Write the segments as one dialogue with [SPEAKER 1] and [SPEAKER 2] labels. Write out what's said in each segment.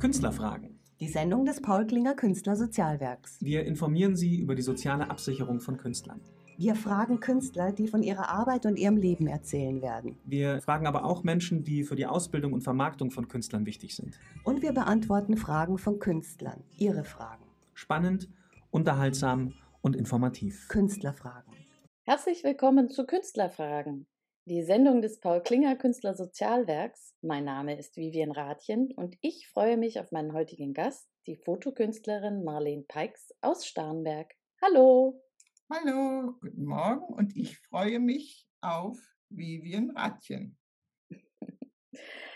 [SPEAKER 1] Künstlerfragen.
[SPEAKER 2] Die Sendung des Paul Klinger Künstlersozialwerks.
[SPEAKER 1] Wir informieren Sie über die soziale Absicherung von Künstlern.
[SPEAKER 2] Wir fragen Künstler, die von ihrer Arbeit und ihrem Leben erzählen werden.
[SPEAKER 1] Wir fragen aber auch Menschen, die für die Ausbildung und Vermarktung von Künstlern wichtig sind.
[SPEAKER 2] Und wir beantworten Fragen von Künstlern. Ihre Fragen.
[SPEAKER 1] Spannend, unterhaltsam und informativ.
[SPEAKER 2] Künstlerfragen.
[SPEAKER 3] Herzlich willkommen zu Künstlerfragen, die Sendung des Paul Klinger Künstlersozialwerks. Mein Name ist Vivian Rathjen und ich freue mich auf meinen heutigen Gast, die Fotokünstlerin Marlene Peix aus Starnberg. Hallo!
[SPEAKER 4] Hallo, guten Morgen und ich freue mich auf Vivian Rathjen.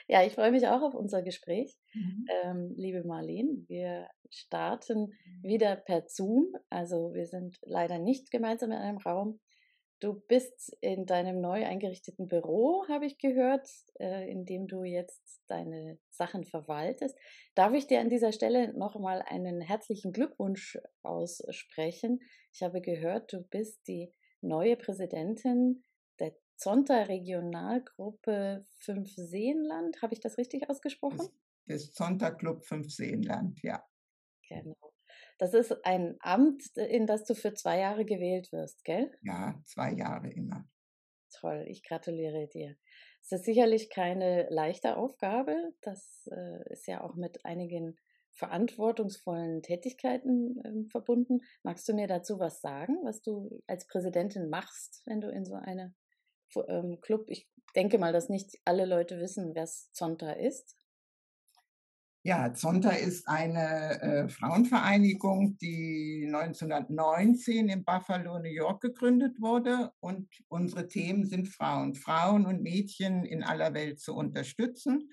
[SPEAKER 3] Ja, ich freue mich auch auf unser Gespräch.
[SPEAKER 4] Mhm.
[SPEAKER 3] Ähm, liebe Marlene, wir starten wieder per Zoom. Also wir sind leider nicht gemeinsam in einem Raum. Du bist in deinem neu eingerichteten Büro, habe ich gehört, äh, in dem du jetzt deine Sachen verwaltest. Darf ich dir an dieser Stelle nochmal einen herzlichen Glückwunsch aussprechen? Ich habe gehört, du bist die neue Präsidentin der Zonta Regionalgruppe Fünf Seenland. Habe ich das richtig ausgesprochen?
[SPEAKER 4] Das, das Zonta Club Fünf Seenland, ja.
[SPEAKER 3] Genau. Das ist ein Amt, in das du für zwei Jahre gewählt wirst, gell?
[SPEAKER 4] Ja, zwei Jahre immer.
[SPEAKER 3] Toll, ich gratuliere dir. Es ist sicherlich keine leichte Aufgabe. Das äh, ist ja auch mit einigen verantwortungsvollen Tätigkeiten äh, verbunden. Magst du mir dazu was sagen, was du als Präsidentin machst, wenn du in so einem ähm, Club, ich denke mal, dass nicht alle Leute wissen, wer Zonta ist.
[SPEAKER 4] Ja, Zonta ist eine äh, Frauenvereinigung, die 1919 in Buffalo, New York gegründet wurde. Und unsere Themen sind Frauen, Frauen und Mädchen in aller Welt zu unterstützen.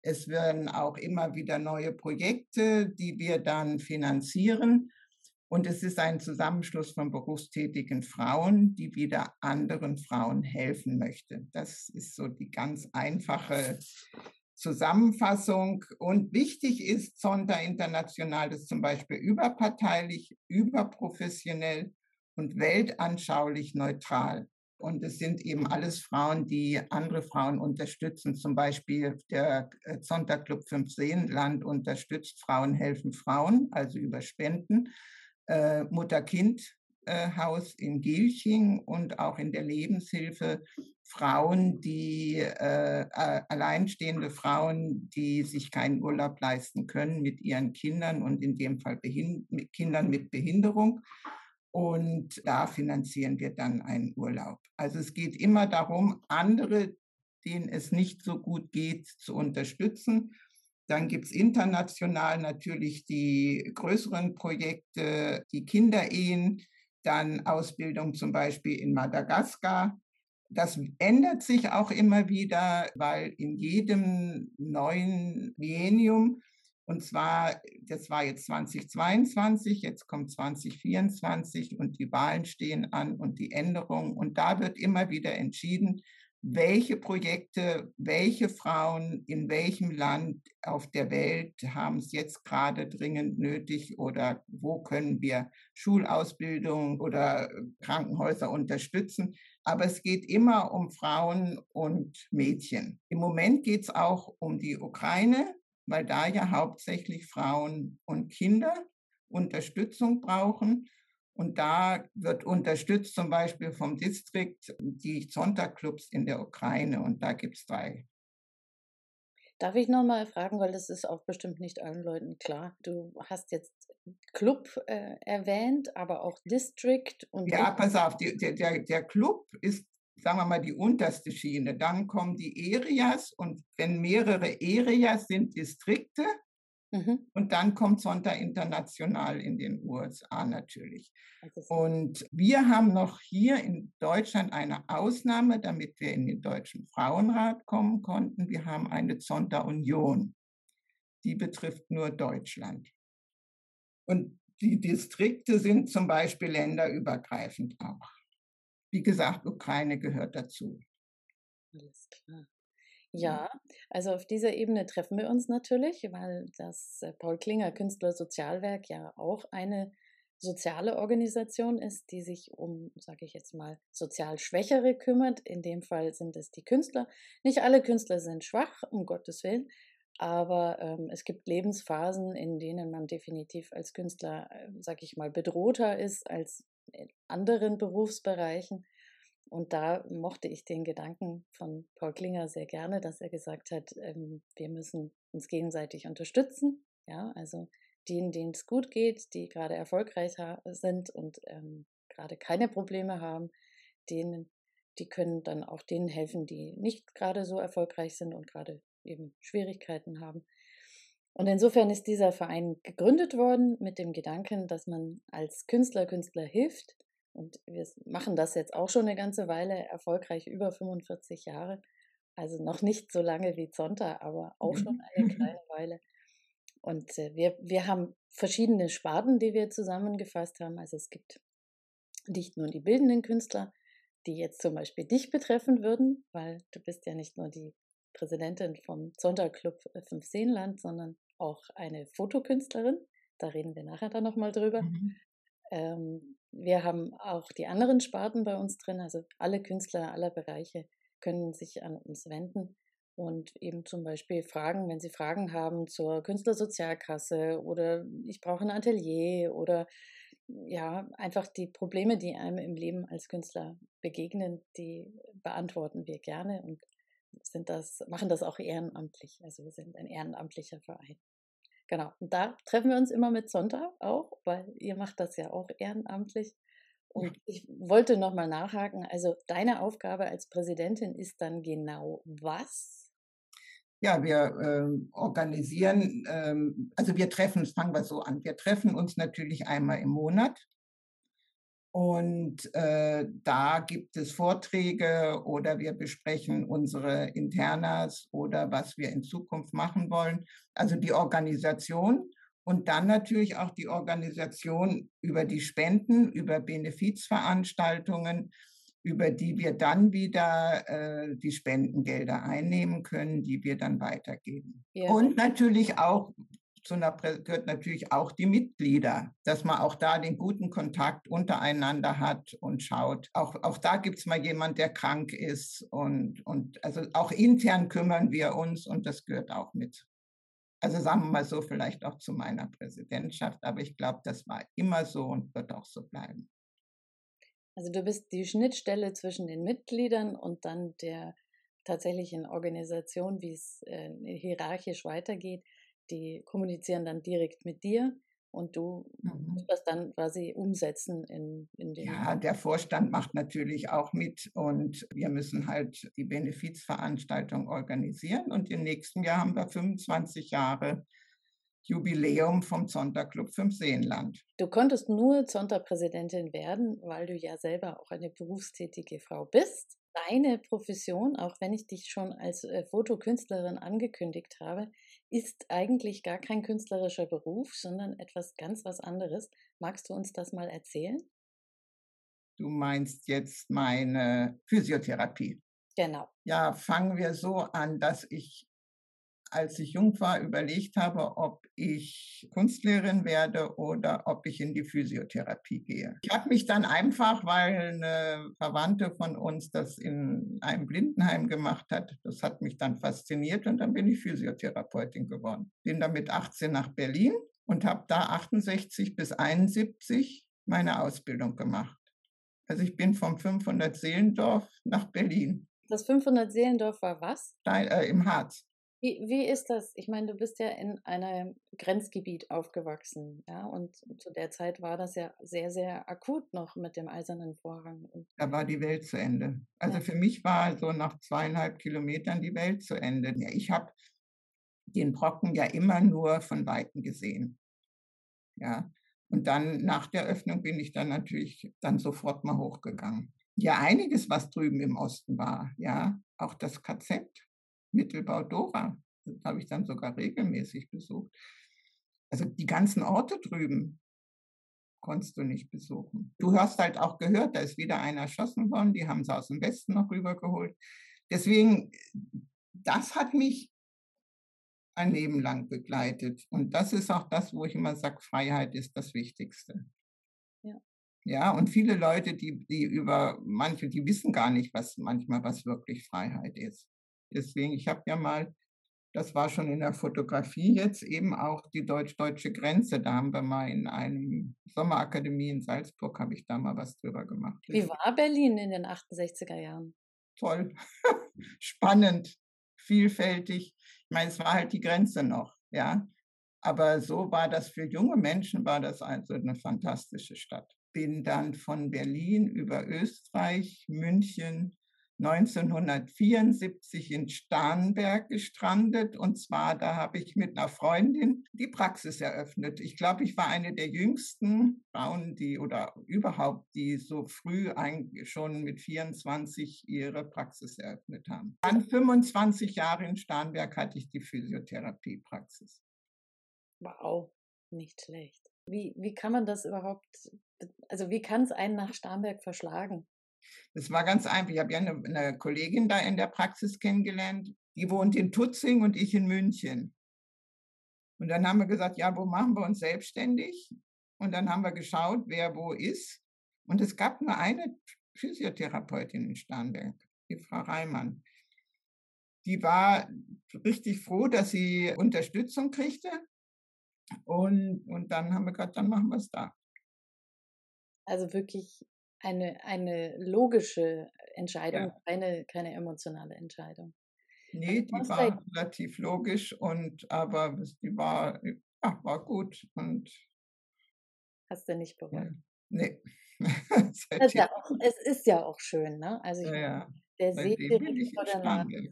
[SPEAKER 4] Es werden auch immer wieder neue Projekte, die wir dann finanzieren. Und es ist ein Zusammenschluss von berufstätigen Frauen, die wieder anderen Frauen helfen möchte. Das ist so die ganz einfache Zusammenfassung. Und wichtig ist Zonta International ist zum Beispiel überparteilich, überprofessionell und weltanschaulich neutral. Und es sind eben alles Frauen, die andere Frauen unterstützen. Zum Beispiel der Zonta Club 5 Seenland unterstützt Frauen helfen Frauen, also über Spenden. Äh, Mutter-Kind äh, in Gilching und auch in der Lebenshilfe Frauen, die äh, alleinstehende Frauen, die sich keinen Urlaub leisten können mit ihren Kindern und in dem Fall Behind mit Kindern mit Behinderung. Und da finanzieren wir dann einen Urlaub. Also es geht immer darum, andere, denen es nicht so gut geht, zu unterstützen. Dann gibt es international natürlich die größeren Projekte, die Kinderehen, dann Ausbildung zum Beispiel in Madagaskar. Das ändert sich auch immer wieder, weil in jedem neuen Biennium, und zwar, das war jetzt 2022, jetzt kommt 2024 und die Wahlen stehen an und die Änderungen. Und da wird immer wieder entschieden, welche Projekte, welche Frauen in welchem Land auf der Welt haben es jetzt gerade dringend nötig oder wo können wir Schulausbildung oder Krankenhäuser unterstützen. Aber es geht immer um Frauen und Mädchen. Im Moment geht es auch um die Ukraine, weil da ja hauptsächlich Frauen und Kinder Unterstützung brauchen. Und da wird unterstützt zum Beispiel vom Distrikt die Sonntagclubs in der Ukraine. Und da gibt es drei.
[SPEAKER 3] Darf ich nochmal fragen, weil das ist auch bestimmt nicht allen Leuten klar. Du hast jetzt Club äh, erwähnt, aber auch District und.
[SPEAKER 4] Ja, pass auf, die, der, der, der Club ist, sagen wir mal, die unterste Schiene. Dann kommen die Areas und wenn mehrere Areas sind Distrikte, Mhm. Und dann kommt Sonntag international in den USA natürlich. Und wir haben noch hier in Deutschland eine Ausnahme, damit wir in den Deutschen Frauenrat kommen konnten. Wir haben eine Zonta-Union. Die betrifft nur Deutschland. Und die Distrikte sind zum Beispiel länderübergreifend auch. Wie gesagt, Ukraine gehört dazu.
[SPEAKER 3] Alles klar. Ja, also auf dieser Ebene treffen wir uns natürlich, weil das äh, Paul Klinger Künstlersozialwerk ja auch eine soziale Organisation ist, die sich um, sage ich jetzt mal, sozial Schwächere kümmert. In dem Fall sind es die Künstler. Nicht alle Künstler sind schwach, um Gottes Willen. Aber ähm, es gibt Lebensphasen, in denen man definitiv als Künstler, äh, sag ich mal, bedrohter ist als in anderen Berufsbereichen. Und da mochte ich den Gedanken von Paul Klinger sehr gerne, dass er gesagt hat, ähm, wir müssen uns gegenseitig unterstützen. Ja, also denen, denen es gut geht, die gerade erfolgreich sind und ähm, gerade keine Probleme haben, denen, die können dann auch denen helfen, die nicht gerade so erfolgreich sind und gerade eben Schwierigkeiten haben. Und insofern ist dieser Verein gegründet worden mit dem Gedanken, dass man als Künstler, Künstler hilft. Und wir machen das jetzt auch schon eine ganze Weile erfolgreich, über 45 Jahre. Also noch nicht so lange wie Zonta, aber auch schon eine kleine Weile. Und äh, wir, wir haben verschiedene Sparten, die wir zusammengefasst haben. Also es gibt nicht nur die bildenden Künstler, die jetzt zum Beispiel dich betreffen würden, weil du bist ja nicht nur die Präsidentin vom Sonntagclub Fünf Seenland, sondern auch eine Fotokünstlerin. Da reden wir nachher dann nochmal drüber. Mhm. Ähm, wir haben auch die anderen Sparten bei uns drin, also alle Künstler aller Bereiche können sich an uns wenden und eben zum Beispiel fragen, wenn sie Fragen haben zur Künstlersozialkasse oder ich brauche ein Atelier oder ja, einfach die Probleme, die einem im Leben als Künstler begegnen, die beantworten wir gerne und sind das, machen das auch ehrenamtlich. Also wir sind ein ehrenamtlicher Verein. Genau. Und da treffen wir uns immer mit Sonntag auch, weil ihr macht das ja auch ehrenamtlich. Und ich wollte nochmal nachhaken. Also deine Aufgabe als Präsidentin ist dann genau was?
[SPEAKER 4] Ja, wir äh, organisieren, ähm, also wir treffen, fangen wir so an, wir treffen uns natürlich einmal im Monat. Und äh, da gibt es Vorträge oder wir besprechen unsere Internas oder was wir in Zukunft machen wollen. Also die Organisation und dann natürlich auch die Organisation über die Spenden, über Benefizveranstaltungen über die wir dann wieder äh, die Spendengelder einnehmen können, die wir dann weitergeben. Ja. Und natürlich auch zu einer gehört natürlich auch die Mitglieder, dass man auch da den guten Kontakt untereinander hat und schaut. Auch, auch da gibt es mal jemand, der krank ist und, und also auch intern kümmern wir uns und das gehört auch mit. Also sagen wir mal so, vielleicht auch zu meiner Präsidentschaft, aber ich glaube, das war immer so und wird auch so bleiben.
[SPEAKER 3] Also du bist die Schnittstelle zwischen den Mitgliedern und dann der tatsächlichen Organisation, wie es äh, hierarchisch weitergeht. Die kommunizieren dann direkt mit dir und du mhm. musst das dann quasi umsetzen in, in den.
[SPEAKER 4] Ja, der Vorstand macht natürlich auch mit und wir müssen halt die Benefizveranstaltung organisieren und im nächsten Jahr haben wir 25 Jahre Jubiläum vom Zonta-Club Fünf Seenland.
[SPEAKER 3] Du konntest nur Zonta-Präsidentin werden, weil du ja selber auch eine berufstätige Frau bist. Deine Profession, auch wenn ich dich schon als äh, Fotokünstlerin angekündigt habe, ist eigentlich gar kein künstlerischer Beruf, sondern etwas ganz was anderes. Magst du uns das mal erzählen?
[SPEAKER 4] Du meinst jetzt meine Physiotherapie.
[SPEAKER 3] Genau.
[SPEAKER 4] Ja, fangen wir so an, dass ich als ich jung war, überlegt habe, ob ich Kunstlehrerin werde oder ob ich in die Physiotherapie gehe. Ich habe mich dann einfach, weil eine Verwandte von uns das in einem Blindenheim gemacht hat, das hat mich dann fasziniert und dann bin ich Physiotherapeutin geworden. Bin dann mit 18 nach Berlin und habe da 68 bis 71 meine Ausbildung gemacht. Also ich bin vom 500 Seelendorf nach Berlin.
[SPEAKER 3] Das 500 Seelendorf war was?
[SPEAKER 4] Nein, äh, Im Harz.
[SPEAKER 3] Wie, wie ist das? Ich meine, du bist ja in einem Grenzgebiet aufgewachsen, ja, und zu der Zeit war das ja sehr, sehr akut noch mit dem eisernen Vorhang.
[SPEAKER 4] Da war die Welt zu Ende. Also ja. für mich war so nach zweieinhalb Kilometern die Welt zu Ende. Ja, ich habe den Brocken ja immer nur von Weitem gesehen. Ja, und dann nach der Öffnung bin ich dann natürlich dann sofort mal hochgegangen. Ja, einiges, was drüben im Osten war, ja, auch das KZ, Mittelbau Dora. Das habe ich dann sogar regelmäßig besucht. Also die ganzen Orte drüben konntest du nicht besuchen. Du hast halt auch gehört, da ist wieder einer erschossen worden, die haben sie aus dem Westen noch rübergeholt. Deswegen, das hat mich ein Leben lang begleitet. Und das ist auch das, wo ich immer sage, Freiheit ist das Wichtigste. Ja. Ja, und viele Leute, die, die über manche, die wissen gar nicht, was manchmal was wirklich Freiheit ist. Deswegen, ich habe ja mal das war schon in der Fotografie jetzt eben auch die deutsch-deutsche Grenze. Da haben wir mal in einem Sommerakademie in Salzburg, habe ich da mal was drüber gemacht.
[SPEAKER 3] Wie war Berlin in den 68er Jahren?
[SPEAKER 4] Toll, spannend, vielfältig. Ich meine, es war halt die Grenze noch, ja. Aber so war das für junge Menschen, war das also eine fantastische Stadt. Bin dann von Berlin über Österreich, München, 1974 in Starnberg gestrandet. Und zwar, da habe ich mit einer Freundin die Praxis eröffnet. Ich glaube, ich war eine der jüngsten Frauen, die oder überhaupt, die so früh schon mit 24 ihre Praxis eröffnet haben. Dann 25 Jahre in Starnberg hatte ich die Physiotherapiepraxis.
[SPEAKER 3] Wow, nicht schlecht. Wie, wie kann man das überhaupt, also wie kann es einen nach Starnberg verschlagen?
[SPEAKER 4] Das war ganz einfach. Ich habe ja eine, eine, Kollegin da in der Praxis kennengelernt, die wohnt in Tutzing und ich in München. Und dann haben wir gesagt, ja, wo machen wir uns selbstständig? Und dann haben wir geschaut, wer wo ist. Und es gab nur eine Physiotherapeutin in Starnberg, die Frau Reimann. Die war richtig froh, dass sie Unterstützung kriegte. Und, und dann haben wir gesagt, dann machen wir es da.
[SPEAKER 3] Also wirklich eine, eine logische Entscheidung, ja. keine, keine emotionale Entscheidung.
[SPEAKER 4] Nee, die war relativ logisch und aber die war, ja, war gut und
[SPEAKER 3] hast du nicht bereut?
[SPEAKER 4] Nee.
[SPEAKER 3] es, ja auch, es ist ja auch schön, ne? Also ich,
[SPEAKER 4] ja,
[SPEAKER 3] der See direkt vor der Nase,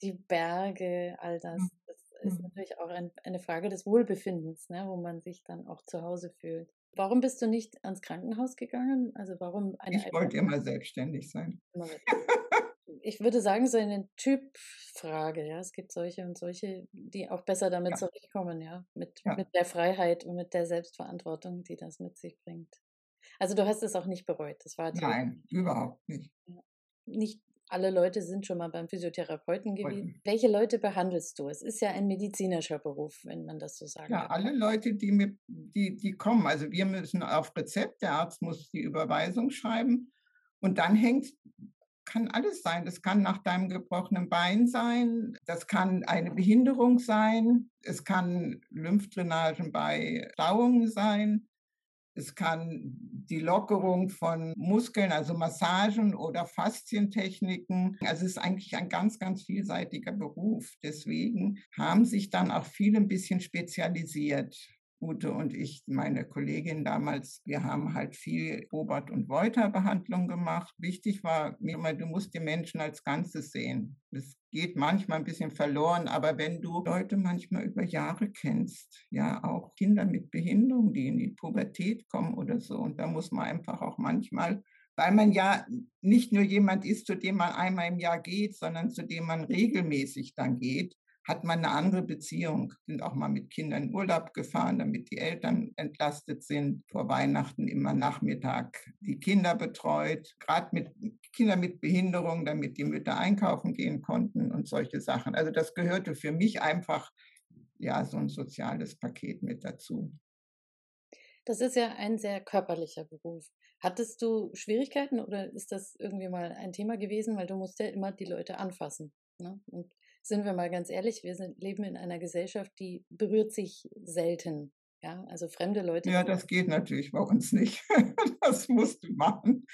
[SPEAKER 3] die Berge, all das. Mhm. Das ist mhm. natürlich auch ein, eine Frage des Wohlbefindens, ne? wo man sich dann auch zu Hause fühlt. Warum bist du nicht ans Krankenhaus gegangen? Also warum
[SPEAKER 4] eine Ich wollte immer selbstständig sein.
[SPEAKER 3] ich würde sagen, so eine Typfrage, ja. Es gibt solche und solche, die auch besser damit ja. zurechtkommen, ja. Mit, ja. mit der Freiheit und mit der Selbstverantwortung, die das mit sich bringt. Also du hast es auch nicht bereut. Das war
[SPEAKER 4] Nein, überhaupt nicht.
[SPEAKER 3] Nicht alle Leute sind schon mal beim Physiotherapeuten gewesen. Welche Leute behandelst du? Es ist ja ein medizinischer Beruf, wenn man das so sagt.
[SPEAKER 4] Ja, alle Leute, die, mit, die, die kommen. Also wir müssen auf Rezept, der Arzt muss die Überweisung schreiben und dann hängt kann alles sein. Das kann nach deinem gebrochenen Bein sein, das kann eine Behinderung sein, es kann Lymphdrainagen bei Stauungen sein, es kann die Lockerung von Muskeln, also Massagen oder Faszientechniken. Also es ist eigentlich ein ganz, ganz vielseitiger Beruf. Deswegen haben sich dann auch viele ein bisschen spezialisiert. Ute und ich, meine Kollegin damals, wir haben halt viel Robert- und Wolter-Behandlung gemacht. Wichtig war mir immer, du musst die Menschen als Ganzes sehen. Das geht manchmal ein bisschen verloren, aber wenn du Leute manchmal über Jahre kennst, ja, auch Kinder mit Behinderung, die in die Pubertät kommen oder so, und da muss man einfach auch manchmal weil man ja nicht nur jemand ist, zu dem man einmal im Jahr geht, sondern zu dem man regelmäßig dann geht, hat man eine andere Beziehung. Sind auch mal mit Kindern in Urlaub gefahren, damit die Eltern entlastet sind. Vor Weihnachten immer Nachmittag die Kinder betreut, gerade mit Kindern mit Behinderung, damit die Mütter einkaufen gehen konnten und solche Sachen. Also das gehörte für mich einfach ja so ein soziales Paket mit dazu.
[SPEAKER 3] Das ist ja ein sehr körperlicher Beruf. Hattest du Schwierigkeiten oder ist das irgendwie mal ein Thema gewesen, weil du musst ja immer die Leute anfassen. Ne? Und sind wir mal ganz ehrlich, wir sind, leben in einer Gesellschaft, die berührt sich selten. Ja, also fremde Leute.
[SPEAKER 4] Ja, das geht natürlich bei uns nicht. das musst du machen.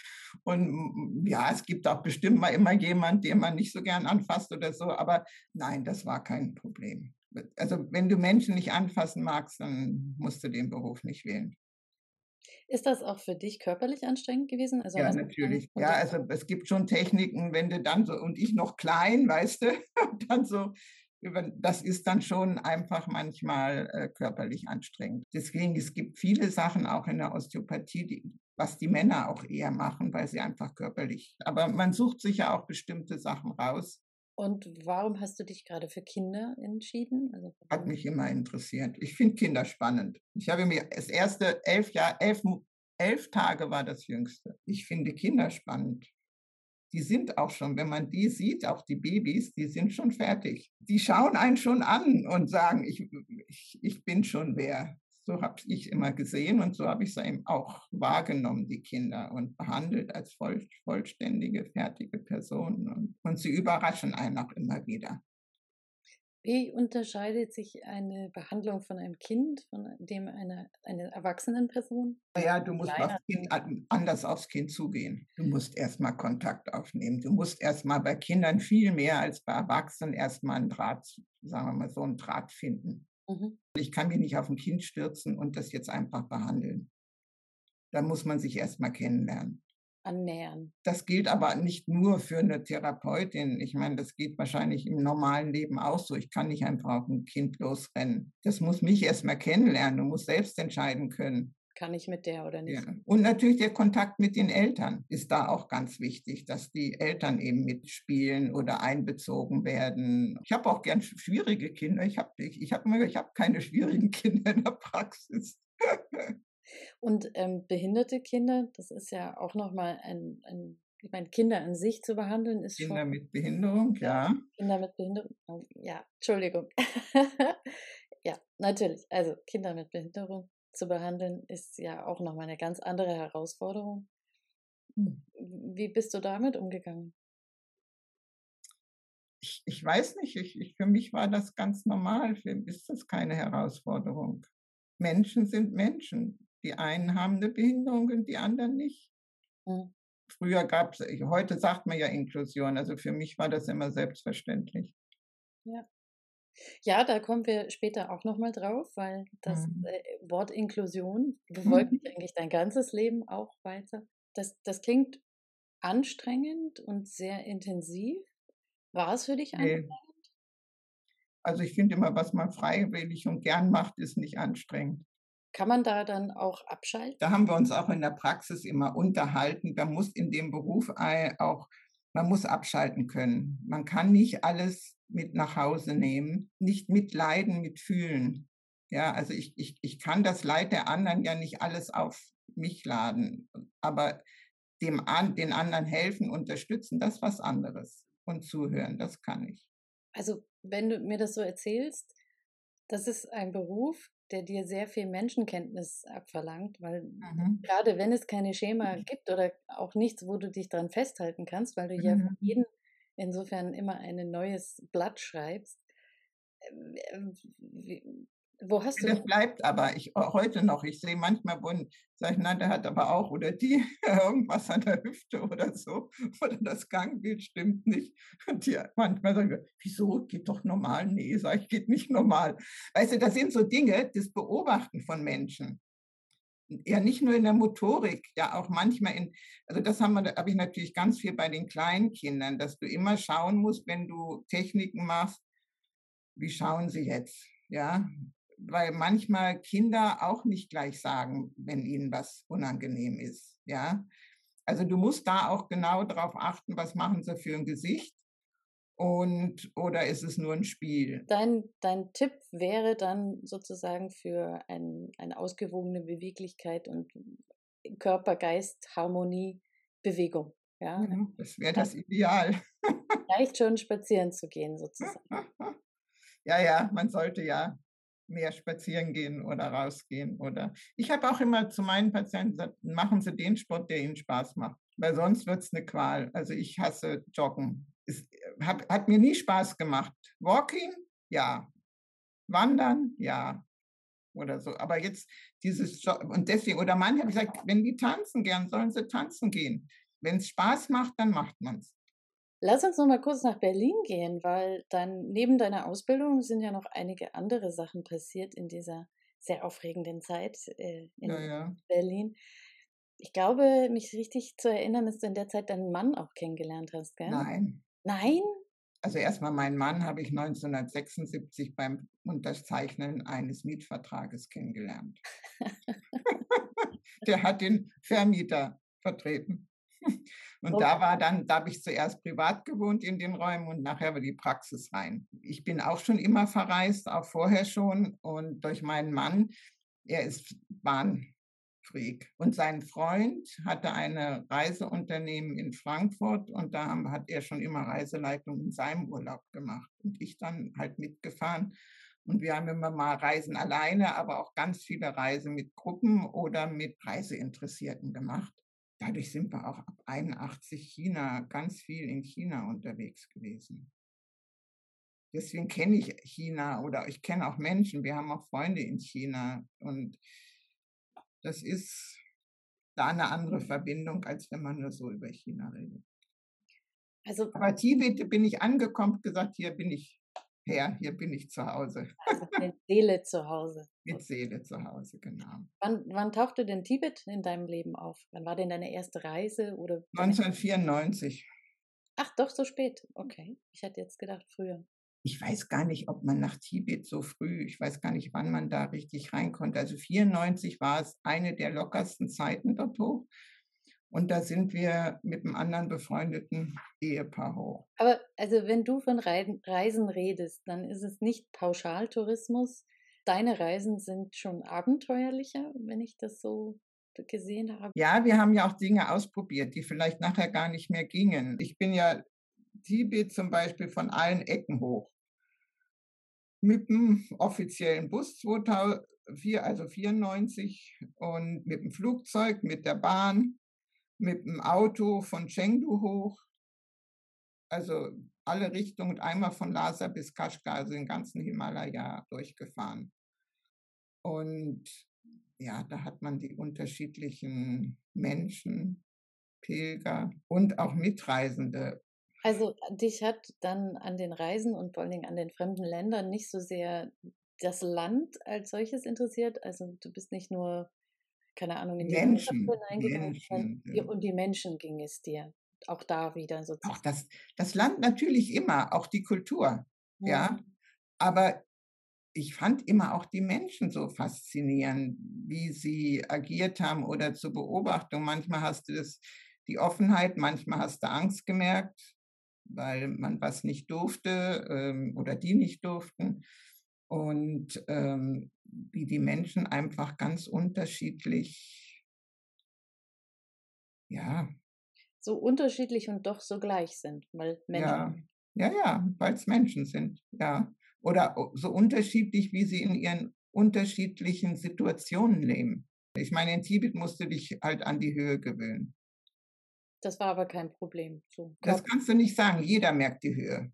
[SPEAKER 4] Und ja, es gibt auch bestimmt mal immer jemand, den man nicht so gern anfasst oder so. Aber nein, das war kein Problem. Also wenn du Menschen nicht anfassen magst, dann musst du den Beruf nicht wählen.
[SPEAKER 3] Ist das auch für dich körperlich anstrengend gewesen?
[SPEAKER 4] Also ja, natürlich. Ja, also es gibt schon Techniken, wenn du dann so, und ich noch klein, weißt du, dann so, das ist dann schon einfach manchmal äh, körperlich anstrengend. Deswegen, es gibt viele Sachen auch in der Osteopathie, die, was die Männer auch eher machen, weil sie einfach körperlich, aber man sucht sich ja auch bestimmte Sachen raus,
[SPEAKER 3] und warum hast du dich gerade für Kinder entschieden?
[SPEAKER 4] Also Hat mich immer interessiert. Ich finde Kinder spannend. Ich habe mir das erste elf Jahre, elf, elf Tage war das jüngste. Ich finde Kinder spannend. Die sind auch schon, wenn man die sieht, auch die Babys, die sind schon fertig. Die schauen einen schon an und sagen, ich, ich, ich bin schon wer. So habe ich immer gesehen und so habe ich es eben auch wahrgenommen, die Kinder, und behandelt als voll, vollständige, fertige Personen. Und, und sie überraschen einen auch immer wieder.
[SPEAKER 3] Wie unterscheidet sich eine Behandlung von einem Kind von dem einer, einer erwachsenen Person?
[SPEAKER 4] Ja, du musst aufs kind, anders aufs Kind zugehen. Du musst erstmal Kontakt aufnehmen. Du musst erstmal bei Kindern viel mehr als bei Erwachsenen erstmal einen Draht, sagen wir mal so, einen Draht finden. Mhm. Ich kann mich nicht auf ein Kind stürzen und das jetzt einfach behandeln. Da muss man sich erstmal kennenlernen
[SPEAKER 3] annähern.
[SPEAKER 4] Das gilt aber nicht nur für eine Therapeutin. Ich meine, das geht wahrscheinlich im normalen Leben auch so. Ich kann nicht einfach auf ein Kind losrennen. Das muss mich erstmal kennenlernen und muss selbst entscheiden können.
[SPEAKER 3] Kann ich mit der oder nicht? Ja.
[SPEAKER 4] Und natürlich der Kontakt mit den Eltern ist da auch ganz wichtig, dass die Eltern eben mitspielen oder einbezogen werden. Ich habe auch gern schwierige Kinder. Ich habe ich, ich hab, ich hab keine schwierigen Kinder in der Praxis.
[SPEAKER 3] Und ähm, behinderte Kinder, das ist ja auch nochmal ein, ein, ich meine, Kinder an sich zu behandeln ist
[SPEAKER 4] Kinder schon. mit Behinderung, ja.
[SPEAKER 3] Kinder mit Behinderung, oh, ja, Entschuldigung. ja, natürlich. Also Kinder mit Behinderung zu behandeln ist ja auch nochmal eine ganz andere Herausforderung. Hm. Wie bist du damit umgegangen?
[SPEAKER 4] Ich, ich weiß nicht, ich, ich, für mich war das ganz normal. Für mich ist das keine Herausforderung. Menschen sind Menschen. Die einen haben eine Behinderung und die anderen nicht. Mhm. Früher gab es, heute sagt man ja Inklusion, also für mich war das immer selbstverständlich.
[SPEAKER 3] Ja. Ja, da kommen wir später auch nochmal drauf, weil das mhm. äh, Wort Inklusion befolgt mhm. mich eigentlich dein ganzes Leben auch weiter. Das, das klingt anstrengend und sehr intensiv. War es für dich anstrengend? Nee.
[SPEAKER 4] Also ich finde immer, was man freiwillig und gern macht, ist nicht anstrengend.
[SPEAKER 3] Kann man da dann auch abschalten?
[SPEAKER 4] Da haben wir uns auch in der Praxis immer unterhalten. Da muss in dem Beruf auch, man muss abschalten können. Man kann nicht alles mit nach Hause nehmen, nicht mitleiden, mitfühlen. Ja, also ich, ich, ich kann das Leid der anderen ja nicht alles auf mich laden, aber dem an, den anderen helfen, unterstützen, das ist was anderes. Und zuhören, das kann ich.
[SPEAKER 3] Also, wenn du mir das so erzählst, das ist ein Beruf, der dir sehr viel Menschenkenntnis abverlangt, weil mhm. gerade wenn es keine Schema mhm. gibt oder auch nichts, wo du dich dran festhalten kannst, weil du mhm. ja jeden insofern immer ein neues Blatt schreibst, äh, wo hast
[SPEAKER 4] du. Das bleibt aber ich, heute noch. Ich sehe manchmal, wo ich, nein, der hat aber auch oder die irgendwas an der Hüfte oder so. Oder das Gangbild stimmt nicht. Und die manchmal sagen, wieso? Geht doch normal. Nee, sag ich, geht nicht normal. Weißt du, das sind so Dinge, das Beobachten von Menschen. Ja, nicht nur in der Motorik, ja auch manchmal in, also das haben wir, habe ich natürlich ganz viel bei den kleinen Kindern, dass du immer schauen musst, wenn du Techniken machst, wie schauen sie jetzt? Ja, weil manchmal Kinder auch nicht gleich sagen, wenn ihnen was unangenehm ist. Ja, also du musst da auch genau darauf achten, was machen sie für ein Gesicht und oder ist es nur ein Spiel?
[SPEAKER 3] Dein, dein Tipp wäre dann sozusagen für ein, eine ausgewogene Beweglichkeit und Körper-Geist-Harmonie Bewegung. Ja,
[SPEAKER 4] ja das wäre das Ideal.
[SPEAKER 3] Reicht schon, spazieren zu gehen, sozusagen.
[SPEAKER 4] Ja, ja, man sollte ja mehr spazieren gehen oder rausgehen. Oder ich habe auch immer zu meinen Patienten gesagt, machen Sie den Sport, der Ihnen Spaß macht, weil sonst wird es eine Qual. Also ich hasse Joggen. Es äh, hat, hat mir nie Spaß gemacht. Walking, ja. Wandern, ja. Oder so. Aber jetzt dieses und deswegen, oder manche habe ich gesagt, wenn die tanzen gern, sollen sie tanzen gehen. Wenn es Spaß macht, dann macht man es.
[SPEAKER 3] Lass uns noch mal kurz nach Berlin gehen, weil dann neben deiner Ausbildung sind ja noch einige andere Sachen passiert in dieser sehr aufregenden Zeit äh, in ja, ja. Berlin. Ich glaube, mich richtig zu erinnern, dass du in der Zeit deinen Mann auch kennengelernt hast, gell?
[SPEAKER 4] Nein.
[SPEAKER 3] Nein?
[SPEAKER 4] Also erstmal meinen Mann habe ich 1976 beim Unterzeichnen eines Mietvertrages kennengelernt. Der hat den Vermieter vertreten. Und okay. da war dann, da habe ich zuerst privat gewohnt in den Räumen und nachher war die Praxis rein. Ich bin auch schon immer verreist, auch vorher schon. Und durch meinen Mann, er ist Bahnfreak. Und sein Freund hatte eine Reiseunternehmen in Frankfurt und da hat er schon immer Reiseleitung in seinem Urlaub gemacht. Und ich dann halt mitgefahren. Und wir haben immer mal Reisen alleine, aber auch ganz viele Reisen mit Gruppen oder mit Reiseinteressierten gemacht dadurch sind wir auch ab 81 China, ganz viel in China unterwegs gewesen. deswegen kenne ich China oder ich kenne auch Menschen. Wir haben auch Freunde in China und das ist da eine andere Verbindung, als wenn man nur so über China redet. Also, Aber Tibet bin ich angekommen, gesagt, hier bin ich her, hier bin ich zu Hause.
[SPEAKER 3] Also mit Seele zu Hause.
[SPEAKER 4] Mit Seele zu Hause, genau.
[SPEAKER 3] Wann, wann tauchte denn Tibet in deinem Leben auf? Wann war denn deine erste Reise? Oder
[SPEAKER 4] 1994.
[SPEAKER 3] Ach, doch so spät. Okay. Ich hätte jetzt gedacht früher.
[SPEAKER 4] Ich weiß gar nicht, ob man nach Tibet so früh, ich weiß gar nicht, wann man da richtig rein konnte. Also 94 war es eine der lockersten Zeiten dort hoch. Und da sind wir mit einem anderen befreundeten Ehepaar hoch.
[SPEAKER 3] Aber also wenn du von Reisen redest, dann ist es nicht Pauschaltourismus. Deine Reisen sind schon abenteuerlicher, wenn ich das so gesehen habe.
[SPEAKER 4] Ja, wir haben ja auch Dinge ausprobiert, die vielleicht nachher gar nicht mehr gingen. Ich bin ja Tibet zum Beispiel von allen Ecken hoch. Mit dem offiziellen Bus 2004, also 94 und mit dem Flugzeug, mit der Bahn mit dem Auto von Chengdu hoch, also alle Richtungen, einmal von Lhasa bis Kashgar, also den ganzen Himalaya durchgefahren. Und ja, da hat man die unterschiedlichen Menschen, Pilger und auch Mitreisende.
[SPEAKER 3] Also dich hat dann an den Reisen und vor allen Dingen an den fremden Ländern nicht so sehr das Land als solches interessiert. Also du bist nicht nur keine Ahnung, in die
[SPEAKER 4] Menschen, Menschen
[SPEAKER 3] ja. und die Menschen ging es dir. Auch da wieder
[SPEAKER 4] so. Auch das, das Land natürlich immer, auch die Kultur, ja. ja. Aber ich fand immer auch die Menschen so faszinierend, wie sie agiert haben oder zur Beobachtung. Manchmal hast du das, die Offenheit, manchmal hast du Angst gemerkt, weil man was nicht durfte ähm, oder die nicht durften und ähm, wie die Menschen einfach ganz unterschiedlich, ja.
[SPEAKER 3] So unterschiedlich und doch so gleich sind, weil
[SPEAKER 4] Menschen. Ja, ja, ja weil es Menschen sind, ja. Oder so unterschiedlich, wie sie in ihren unterschiedlichen Situationen leben. Ich meine, in Tibet musst du dich halt an die Höhe gewöhnen.
[SPEAKER 3] Das war aber kein Problem.
[SPEAKER 4] So, das kannst du nicht sagen. Jeder merkt die Höhe.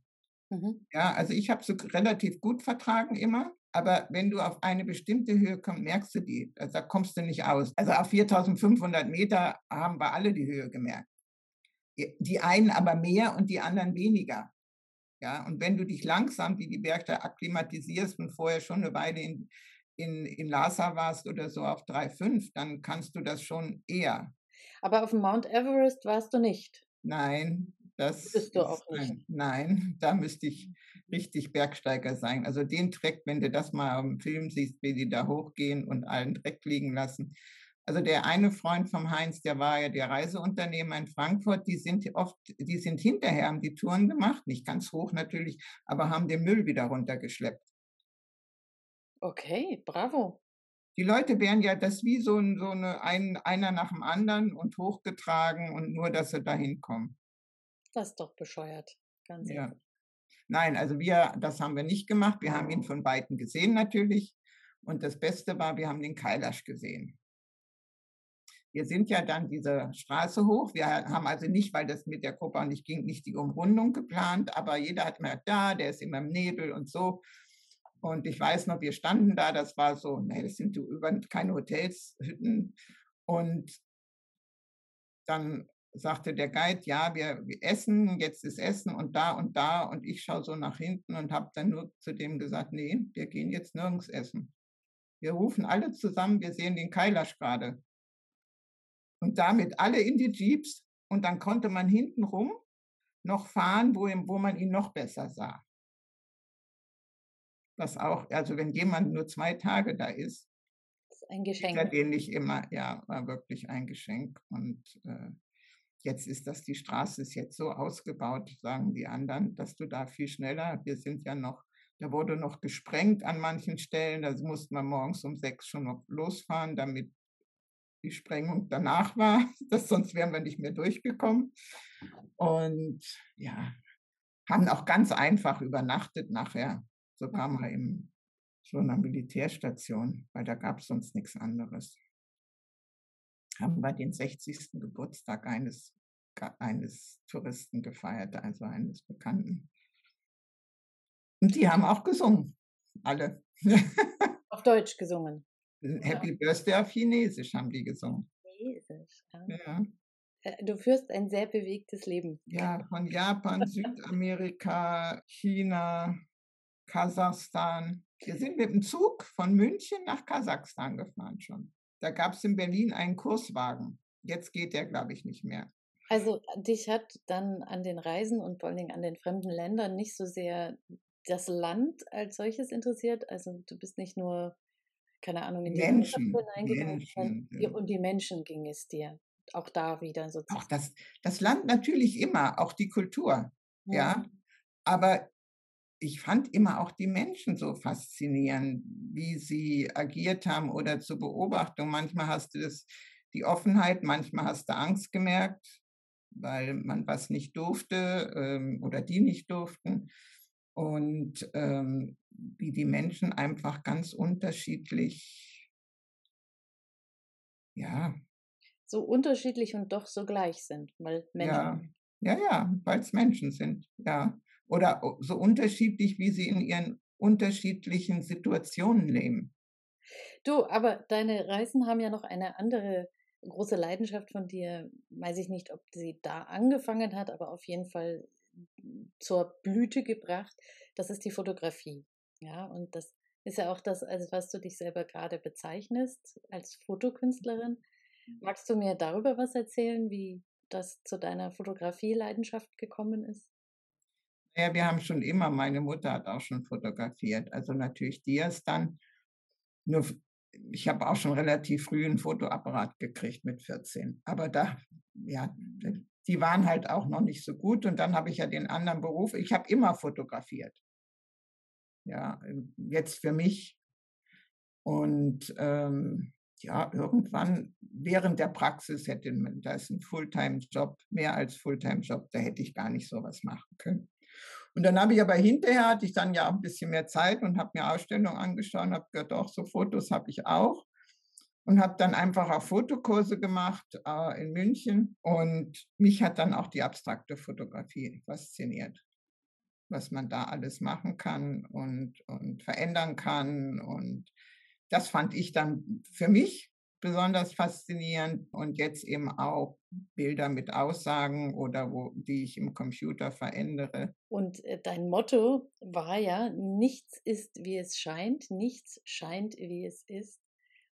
[SPEAKER 4] Mhm. Ja, also ich habe so relativ gut vertragen immer. Aber wenn du auf eine bestimmte Höhe kommst, merkst du die. Also da kommst du nicht aus. Also auf 4500 Meter haben wir alle die Höhe gemerkt. Die einen aber mehr und die anderen weniger. Ja, und wenn du dich langsam wie die Bergsteiger akklimatisierst und vorher schon eine Weile in, in, in Lhasa warst oder so auf 3,5, dann kannst du das schon eher.
[SPEAKER 3] Aber auf dem Mount Everest warst du nicht.
[SPEAKER 4] Nein, das
[SPEAKER 3] bist du auch nicht.
[SPEAKER 4] Ein, nein, da müsste ich richtig Bergsteiger sein. Also den Dreck, wenn du das mal im Film siehst, wie die da hochgehen und allen Dreck liegen lassen. Also der eine Freund vom Heinz, der war ja der Reiseunternehmer in Frankfurt, die sind oft, die sind hinterher, haben die Touren gemacht, nicht ganz hoch natürlich, aber haben den Müll wieder runtergeschleppt.
[SPEAKER 3] Okay, bravo.
[SPEAKER 4] Die Leute wären ja das wie so, so eine, ein, einer nach dem anderen und hochgetragen und nur, dass sie da hinkommen.
[SPEAKER 3] Das ist doch bescheuert. Ganz
[SPEAKER 4] ja. Ehrlich. Nein, also wir, das haben wir nicht gemacht. Wir haben ihn von Weitem gesehen natürlich. Und das Beste war, wir haben den Kailash gesehen. Wir sind ja dann diese Straße hoch. Wir haben also nicht, weil das mit der Gruppe auch nicht ging, nicht die Umrundung geplant, aber jeder hat immer da, der ist immer im Nebel und so. Und ich weiß noch, wir standen da, das war so, nee, das sind über keine Hotels, Hütten. Und dann sagte der Guide, ja, wir, wir, essen, jetzt ist Essen und da und da. Und ich schaue so nach hinten und habe dann nur zu dem gesagt, nee, wir gehen jetzt nirgends essen. Wir rufen alle zusammen, wir sehen den Kailash gerade. Und damit alle in die Jeeps und dann konnte man hintenrum noch fahren, wo, wo man ihn noch besser sah. Das auch, also wenn jemand nur zwei Tage da ist,
[SPEAKER 3] das ist ein Geschenk.
[SPEAKER 4] Ist er den nicht immer, ja, war wirklich ein Geschenk. Und äh, Jetzt ist das, die Straße ist jetzt so ausgebaut, sagen die anderen, dass du da viel schneller, wir sind ja noch, da wurde noch gesprengt an manchen Stellen, da mussten wir morgens um sechs schon noch losfahren, damit die Sprengung danach war, das, sonst wären wir nicht mehr durchgekommen. Und ja, haben auch ganz einfach übernachtet nachher. So kam wir in so einer Militärstation, weil da gab es sonst nichts anderes haben wir den 60. Geburtstag eines, eines Touristen gefeiert, also eines Bekannten. Und die haben auch gesungen, alle.
[SPEAKER 3] Auf Deutsch gesungen.
[SPEAKER 4] Happy Birthday auf Chinesisch haben die gesungen.
[SPEAKER 3] Chinesisch. Ja.
[SPEAKER 4] Ja,
[SPEAKER 3] Äh, Du führst ein sehr bewegtes Leben.
[SPEAKER 4] ja von Japan, Südamerika, China, Kasachstan. Wir sind mit dem Zug von München nach Kasachstan gefahren schon. Da gab es in Berlin einen Kurswagen. Jetzt geht der, glaube ich, nicht mehr.
[SPEAKER 3] Also dich hat dann an den Reisen und vor allen Dingen an den fremden Ländern nicht so sehr das Land als solches interessiert. Also du bist nicht nur, keine Ahnung, in die
[SPEAKER 4] Menschen,
[SPEAKER 3] hineingegangen, sondern
[SPEAKER 4] Menschen, ja.
[SPEAKER 3] und die Menschen ging es dir. Auch da wieder
[SPEAKER 4] Auch
[SPEAKER 3] sozusagen.
[SPEAKER 4] das, das Land natürlich immer, auch die Kultur. Ja,
[SPEAKER 3] Mhm.
[SPEAKER 4] aber ich fand immer auch die Menschen so faszinierend, wie sie agiert haben oder zur Beobachtung. Manchmal hast du das, die Offenheit, manchmal hast du Angst gemerkt, weil man was nicht durfte ähm, oder die nicht durften. Und ähm, wie die Menschen einfach ganz unterschiedlich, ja,
[SPEAKER 3] So unterschiedlich und doch so gleich sind, weil Menschen.
[SPEAKER 4] Ja, ja, ja, weil es Menschen sind, ja. Oder so unterschiedlich, wie sie in ihren unterschiedlichen Situationen leben.
[SPEAKER 3] Du, aber deine Reisen haben ja noch eine andere große Leidenschaft von dir. Weiß ich nicht, ob sie da angefangen hat, aber auf jeden Fall zur Blüte gebracht. Das ist die Fotografie. Ja, und das ist ja auch das, also was du dich selber gerade bezeichnest als Fotokünstlerin. Magst du mir darüber was erzählen, wie das zu deiner Fotografie-Leidenschaft gekommen ist?
[SPEAKER 4] Ja, wir haben schon immer, meine Mutter hat auch schon fotografiert. Also natürlich Dias dann. Nur, ich habe auch schon relativ früh einen Fotoapparat gekriegt mit 14. Aber da, ja, die waren halt auch noch nicht so gut. Und dann habe ich ja den anderen Beruf. Ich habe immer fotografiert. Ja, jetzt für mich. Und ähm, ja, irgendwann während der Praxis hätte man, da ist ein Fulltime-Job, mehr als Fulltime-Job, da hätte ich gar nicht sowas machen können. Und dann habe ich aber hinterher, hatte ich dann ja auch ein bisschen mehr Zeit und habe mir Ausstellungen angeschaut und habe gehört, auch so Fotos habe ich auch. Und habe dann einfach auch Fotokurse gemacht äh, in München. Und mich hat dann auch die abstrakte Fotografie fasziniert, was man da alles machen kann und, und verändern kann. Und das fand ich dann für mich besonders faszinierend und jetzt eben auch Bilder mit Aussagen oder wo, die ich im Computer verändere.
[SPEAKER 3] Und äh, dein Motto war ja, nichts ist, wie es scheint, nichts scheint, wie es ist.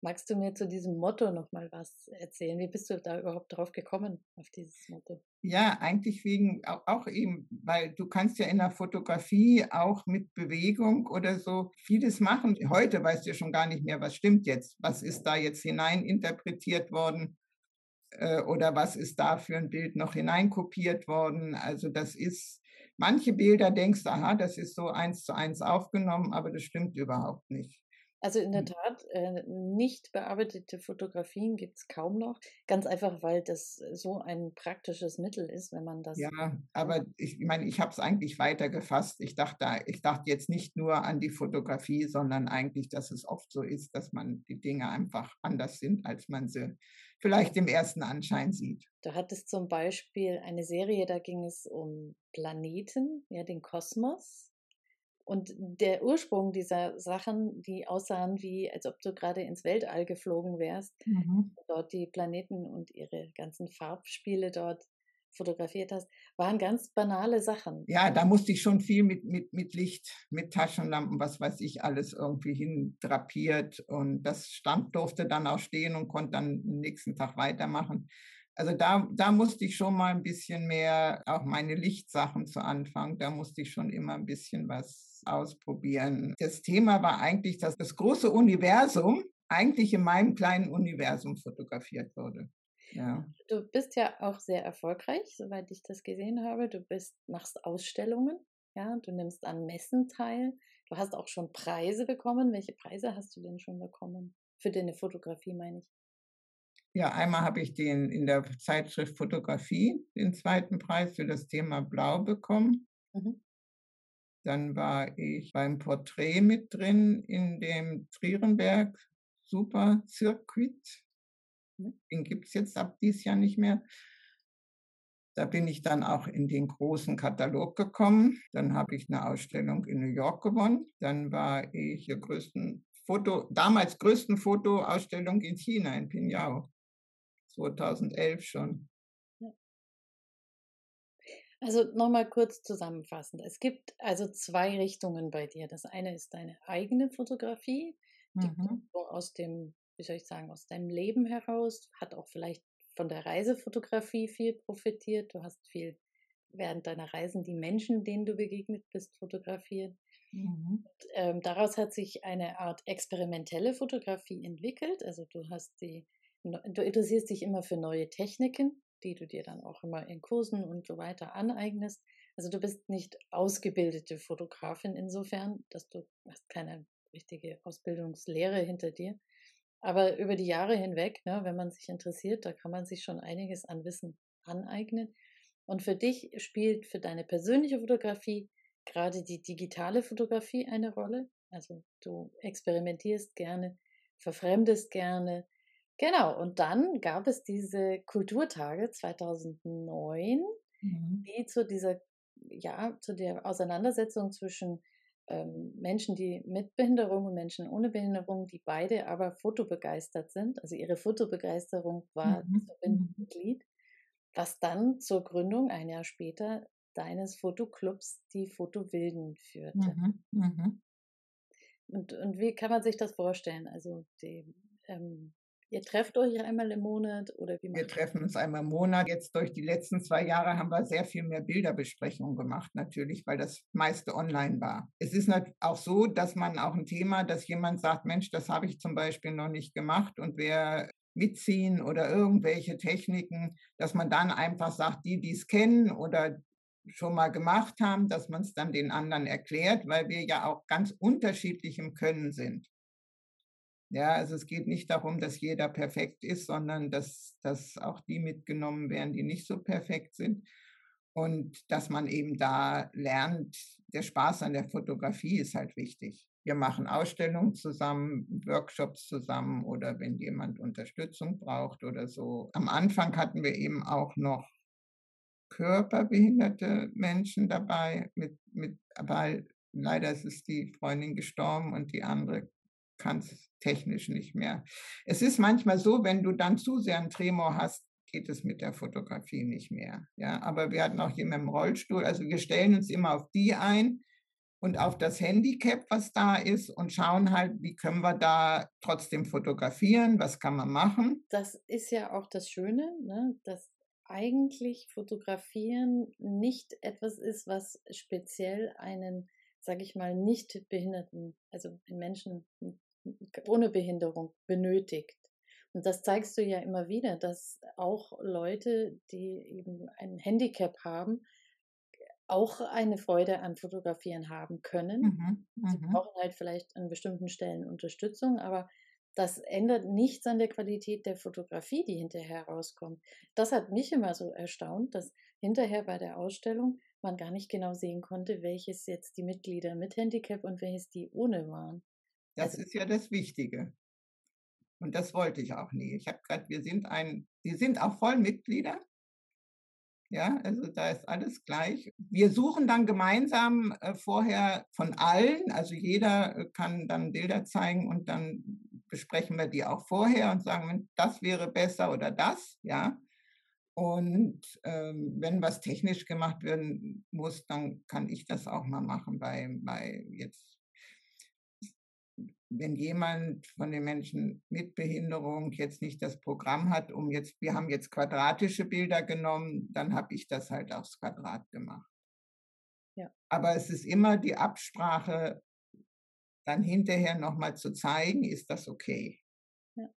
[SPEAKER 3] Magst du mir zu diesem Motto nochmal was erzählen? Wie bist du da überhaupt drauf gekommen, auf dieses Motto?
[SPEAKER 4] Ja, eigentlich wegen auch, eben, weil du kannst ja in der Fotografie auch mit Bewegung oder so vieles machen. Heute weißt du schon gar nicht mehr, was stimmt jetzt, was ist da jetzt hineininterpretiert worden äh, oder was ist da für ein Bild noch hineinkopiert worden. Also das ist, manche Bilder denkst aha, das ist so eins zu eins aufgenommen, aber das stimmt überhaupt nicht.
[SPEAKER 3] Also in der
[SPEAKER 4] Hm.
[SPEAKER 3] Tat, äh, nicht bearbeitete Fotografien gibt es kaum noch. Ganz einfach, weil das so ein praktisches Mittel ist, wenn man das.
[SPEAKER 4] Ja, aber ich meine, ich habe es eigentlich weiter gefasst. Ich dachte, ich dachte jetzt nicht nur an die Fotografie, sondern eigentlich, dass es oft so ist, dass man die Dinge einfach anders sind, als man sie vielleicht im ersten Anschein sieht.
[SPEAKER 3] Du hattest zum Beispiel eine Serie, da ging es um Planeten, ja, den Kosmos. Und der Ursprung dieser Sachen, die aussahen wie, als ob du gerade ins Weltall geflogen wärst, dort die Planeten und ihre ganzen Farbspiele dort fotografiert hast, waren ganz banale Sachen.
[SPEAKER 4] Ja, da musste ich schon viel mit, mit, mit Licht, mit Taschenlampen, was weiß ich, alles irgendwie hin drapiert. Und das stand, durfte dann auch stehen und konnte dann am nächsten Tag weitermachen. Also da, da musste ich schon mal ein bisschen mehr, auch meine Lichtsachen zu Anfang, da musste ich schon immer ein bisschen was ausprobieren. Das Thema war eigentlich, dass das große Universum eigentlich in meinem kleinen Universum fotografiert wurde. Ja.
[SPEAKER 3] Du bist ja auch sehr erfolgreich, soweit ich das gesehen habe. Du bist, machst Ausstellungen, ja, du nimmst an Messen teil. Du hast auch schon Preise bekommen. Welche Preise hast du denn schon bekommen? Für deine Fotografie, meine ich.
[SPEAKER 4] Ja, einmal habe ich den in der Zeitschrift Fotografie den zweiten Preis für das Thema Blau bekommen.
[SPEAKER 3] Mhm.
[SPEAKER 4] Dann war ich beim Porträt mit drin in dem Trierenberg Super Circuit.
[SPEAKER 3] Mhm.
[SPEAKER 4] Den gibt es jetzt ab dieses Jahr nicht mehr. Da bin ich dann auch in den großen Katalog gekommen. Dann habe ich eine Ausstellung in New York gewonnen. Dann war ich der größten Foto, damals größten Fotoausstellung in China, in Pinhao. 2011 schon.
[SPEAKER 3] Also nochmal kurz zusammenfassend. Es gibt also zwei Richtungen bei dir. Das eine ist deine eigene Fotografie, die mhm. aus dem, wie soll ich sagen, aus deinem Leben heraus, hat auch vielleicht von der Reisefotografie viel profitiert. Du hast viel während deiner Reisen die Menschen, denen du begegnet bist, fotografiert. Mhm. Und, ähm, daraus hat sich eine Art experimentelle Fotografie entwickelt. Also du hast die, du interessierst dich immer für neue Techniken, die du dir dann auch immer in Kursen und so weiter aneignest. Also du bist nicht ausgebildete Fotografin insofern, dass du hast keine richtige Ausbildungslehre hinter dir. Aber über die Jahre hinweg, ne, wenn man sich interessiert, da kann man sich schon einiges an Wissen aneignen. Und für dich spielt für deine persönliche Fotografie gerade die digitale Fotografie eine Rolle. Also du experimentierst gerne, verfremdest gerne. Genau, und dann gab es diese Kulturtage 2009, mhm. die zu dieser, ja, zu der Auseinandersetzung zwischen ähm, Menschen, die mit Behinderung und Menschen ohne Behinderung, die beide aber fotobegeistert sind. Also ihre Fotobegeisterung war mhm. das verbindende Glied, was dann zur Gründung ein Jahr später deines Fotoclubs, die Fotowilden, führte. Mhm. Mhm. Und, und wie kann man sich das vorstellen? Also die, ähm, Ihr trefft euch einmal im Monat oder wie?
[SPEAKER 4] Wir treffen uns einmal im Monat. Jetzt durch die letzten zwei Jahre haben wir sehr viel mehr Bilderbesprechungen gemacht, natürlich, weil das meiste online war. Es ist auch so, dass man auch ein Thema, dass jemand sagt, Mensch, das habe ich zum Beispiel noch nicht gemacht und wer mitziehen oder irgendwelche Techniken, dass man dann einfach sagt, die, die es kennen oder schon mal gemacht haben, dass man es dann den anderen erklärt, weil wir ja auch ganz unterschiedlich im Können sind. Ja, also es geht nicht darum, dass jeder perfekt ist, sondern dass, dass auch die mitgenommen werden, die nicht so perfekt sind. Und dass man eben da lernt, der Spaß an der Fotografie ist halt wichtig. Wir machen Ausstellungen zusammen, Workshops zusammen oder wenn jemand Unterstützung braucht oder so. Am Anfang hatten wir eben auch noch körperbehinderte Menschen dabei, mit, mit, weil leider ist die Freundin gestorben und die andere kann es technisch nicht mehr. Es ist manchmal so, wenn du dann zu sehr einen Tremor hast, geht es mit der Fotografie nicht mehr. Ja, aber wir hatten auch jemanden im Rollstuhl. Also wir stellen uns immer auf die ein und auf das Handicap, was da ist und schauen halt, wie können wir da trotzdem fotografieren, was kann man machen.
[SPEAKER 3] Das ist ja auch das Schöne, ne? dass eigentlich Fotografieren nicht etwas ist, was speziell einen, sage ich mal, nicht behinderten, also Menschen ohne Behinderung benötigt. Und das zeigst du ja immer wieder, dass auch Leute, die eben ein Handicap haben, auch eine Freude an Fotografieren haben können. Mhm, Sie mhm. brauchen halt vielleicht an bestimmten Stellen Unterstützung, aber das ändert nichts an der Qualität der Fotografie, die hinterher rauskommt. Das hat mich immer so erstaunt, dass hinterher bei der Ausstellung man gar nicht genau sehen konnte, welches jetzt die Mitglieder mit Handicap und welches die ohne waren.
[SPEAKER 4] Das also ist ja das Wichtige. Und das wollte ich auch nie. Ich habe gerade, wir sind ein, die sind auch voll Mitglieder. Ja, also da ist alles gleich. Wir suchen dann gemeinsam äh, vorher von allen, also jeder äh, kann dann Bilder zeigen und dann besprechen wir die auch vorher und sagen, das wäre besser oder das, ja. Und ähm, wenn was technisch gemacht werden muss, dann kann ich das auch mal machen bei, bei jetzt wenn jemand von den Menschen mit Behinderung jetzt nicht das Programm hat, um jetzt, wir haben jetzt quadratische Bilder genommen, dann habe ich das halt aufs Quadrat gemacht. Ja. Aber es ist immer die Absprache, dann hinterher nochmal zu zeigen, ist das okay.
[SPEAKER 3] Ja.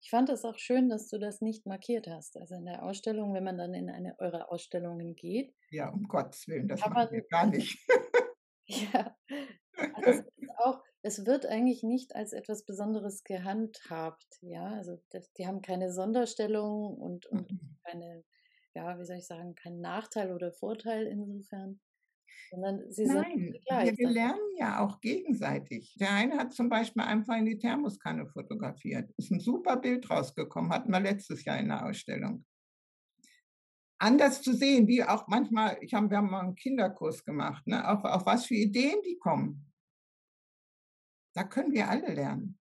[SPEAKER 3] Ich fand es auch schön, dass du das nicht markiert hast. Also in der Ausstellung, wenn man dann in eine eurer Ausstellungen geht.
[SPEAKER 4] Ja, um Gottes Willen, das machen wir gar nicht.
[SPEAKER 3] ja, also es ist auch, es wird eigentlich nicht als etwas Besonderes gehandhabt, ja. Also das, die haben keine Sonderstellung und, und mhm. keine, ja, wie soll ich sagen, keinen Nachteil oder Vorteil insofern. Sondern sie
[SPEAKER 4] Nein, sind wir, lernen ja auch gegenseitig. Der eine hat zum Beispiel einfach in die Thermoskanne fotografiert. Ist ein super Bild rausgekommen, hatten wir letztes Jahr in der Ausstellung. anders zu sehen, wie auch manchmal, ich hab, wir haben mal einen Kinderkurs gemacht, ne, auf, auf was für Ideen die kommen. Da können wir alle lernen.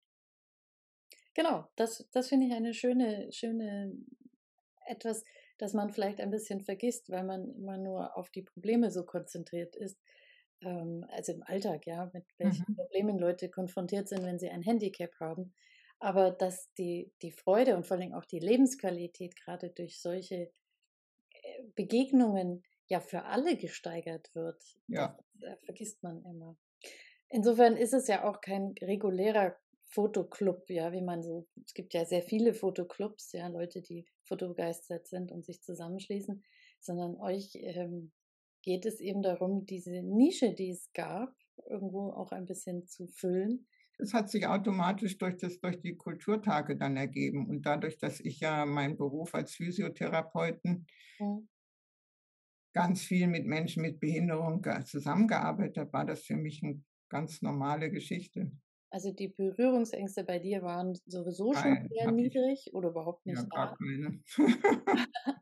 [SPEAKER 3] Genau, das, das finde ich eine schöne, schöne, etwas, das man vielleicht ein bisschen vergisst, weil man immer nur auf die Probleme so konzentriert ist. Ähm, also im Alltag, ja, mit welchen mhm. Problemen Leute konfrontiert sind, wenn sie ein Handicap haben. Aber dass die, die Freude und vor allem auch die Lebensqualität gerade durch solche äh, Begegnungen ja für alle gesteigert wird,
[SPEAKER 4] ja.
[SPEAKER 3] das, das vergisst man immer. Insofern ist es ja auch kein regulärer Fotoclub, ja, wie man so, es gibt ja sehr viele Fotoclubs, ja, Leute, die fotobegeistert sind und sich zusammenschließen, sondern euch ähm, geht es eben darum, diese Nische, die es gab, irgendwo auch ein bisschen zu füllen.
[SPEAKER 4] Es hat sich automatisch durch, das, durch die Kulturtage dann ergeben und dadurch, dass ich ja meinen Beruf als Physiotherapeuten mhm. ganz viel mit Menschen mit Behinderung zusammengearbeitet habe, war das für mich eine ganz normale Geschichte.
[SPEAKER 3] Also die Berührungsängste bei dir waren sowieso schon Nein, sehr niedrig ich. oder überhaupt nicht ja,
[SPEAKER 4] da.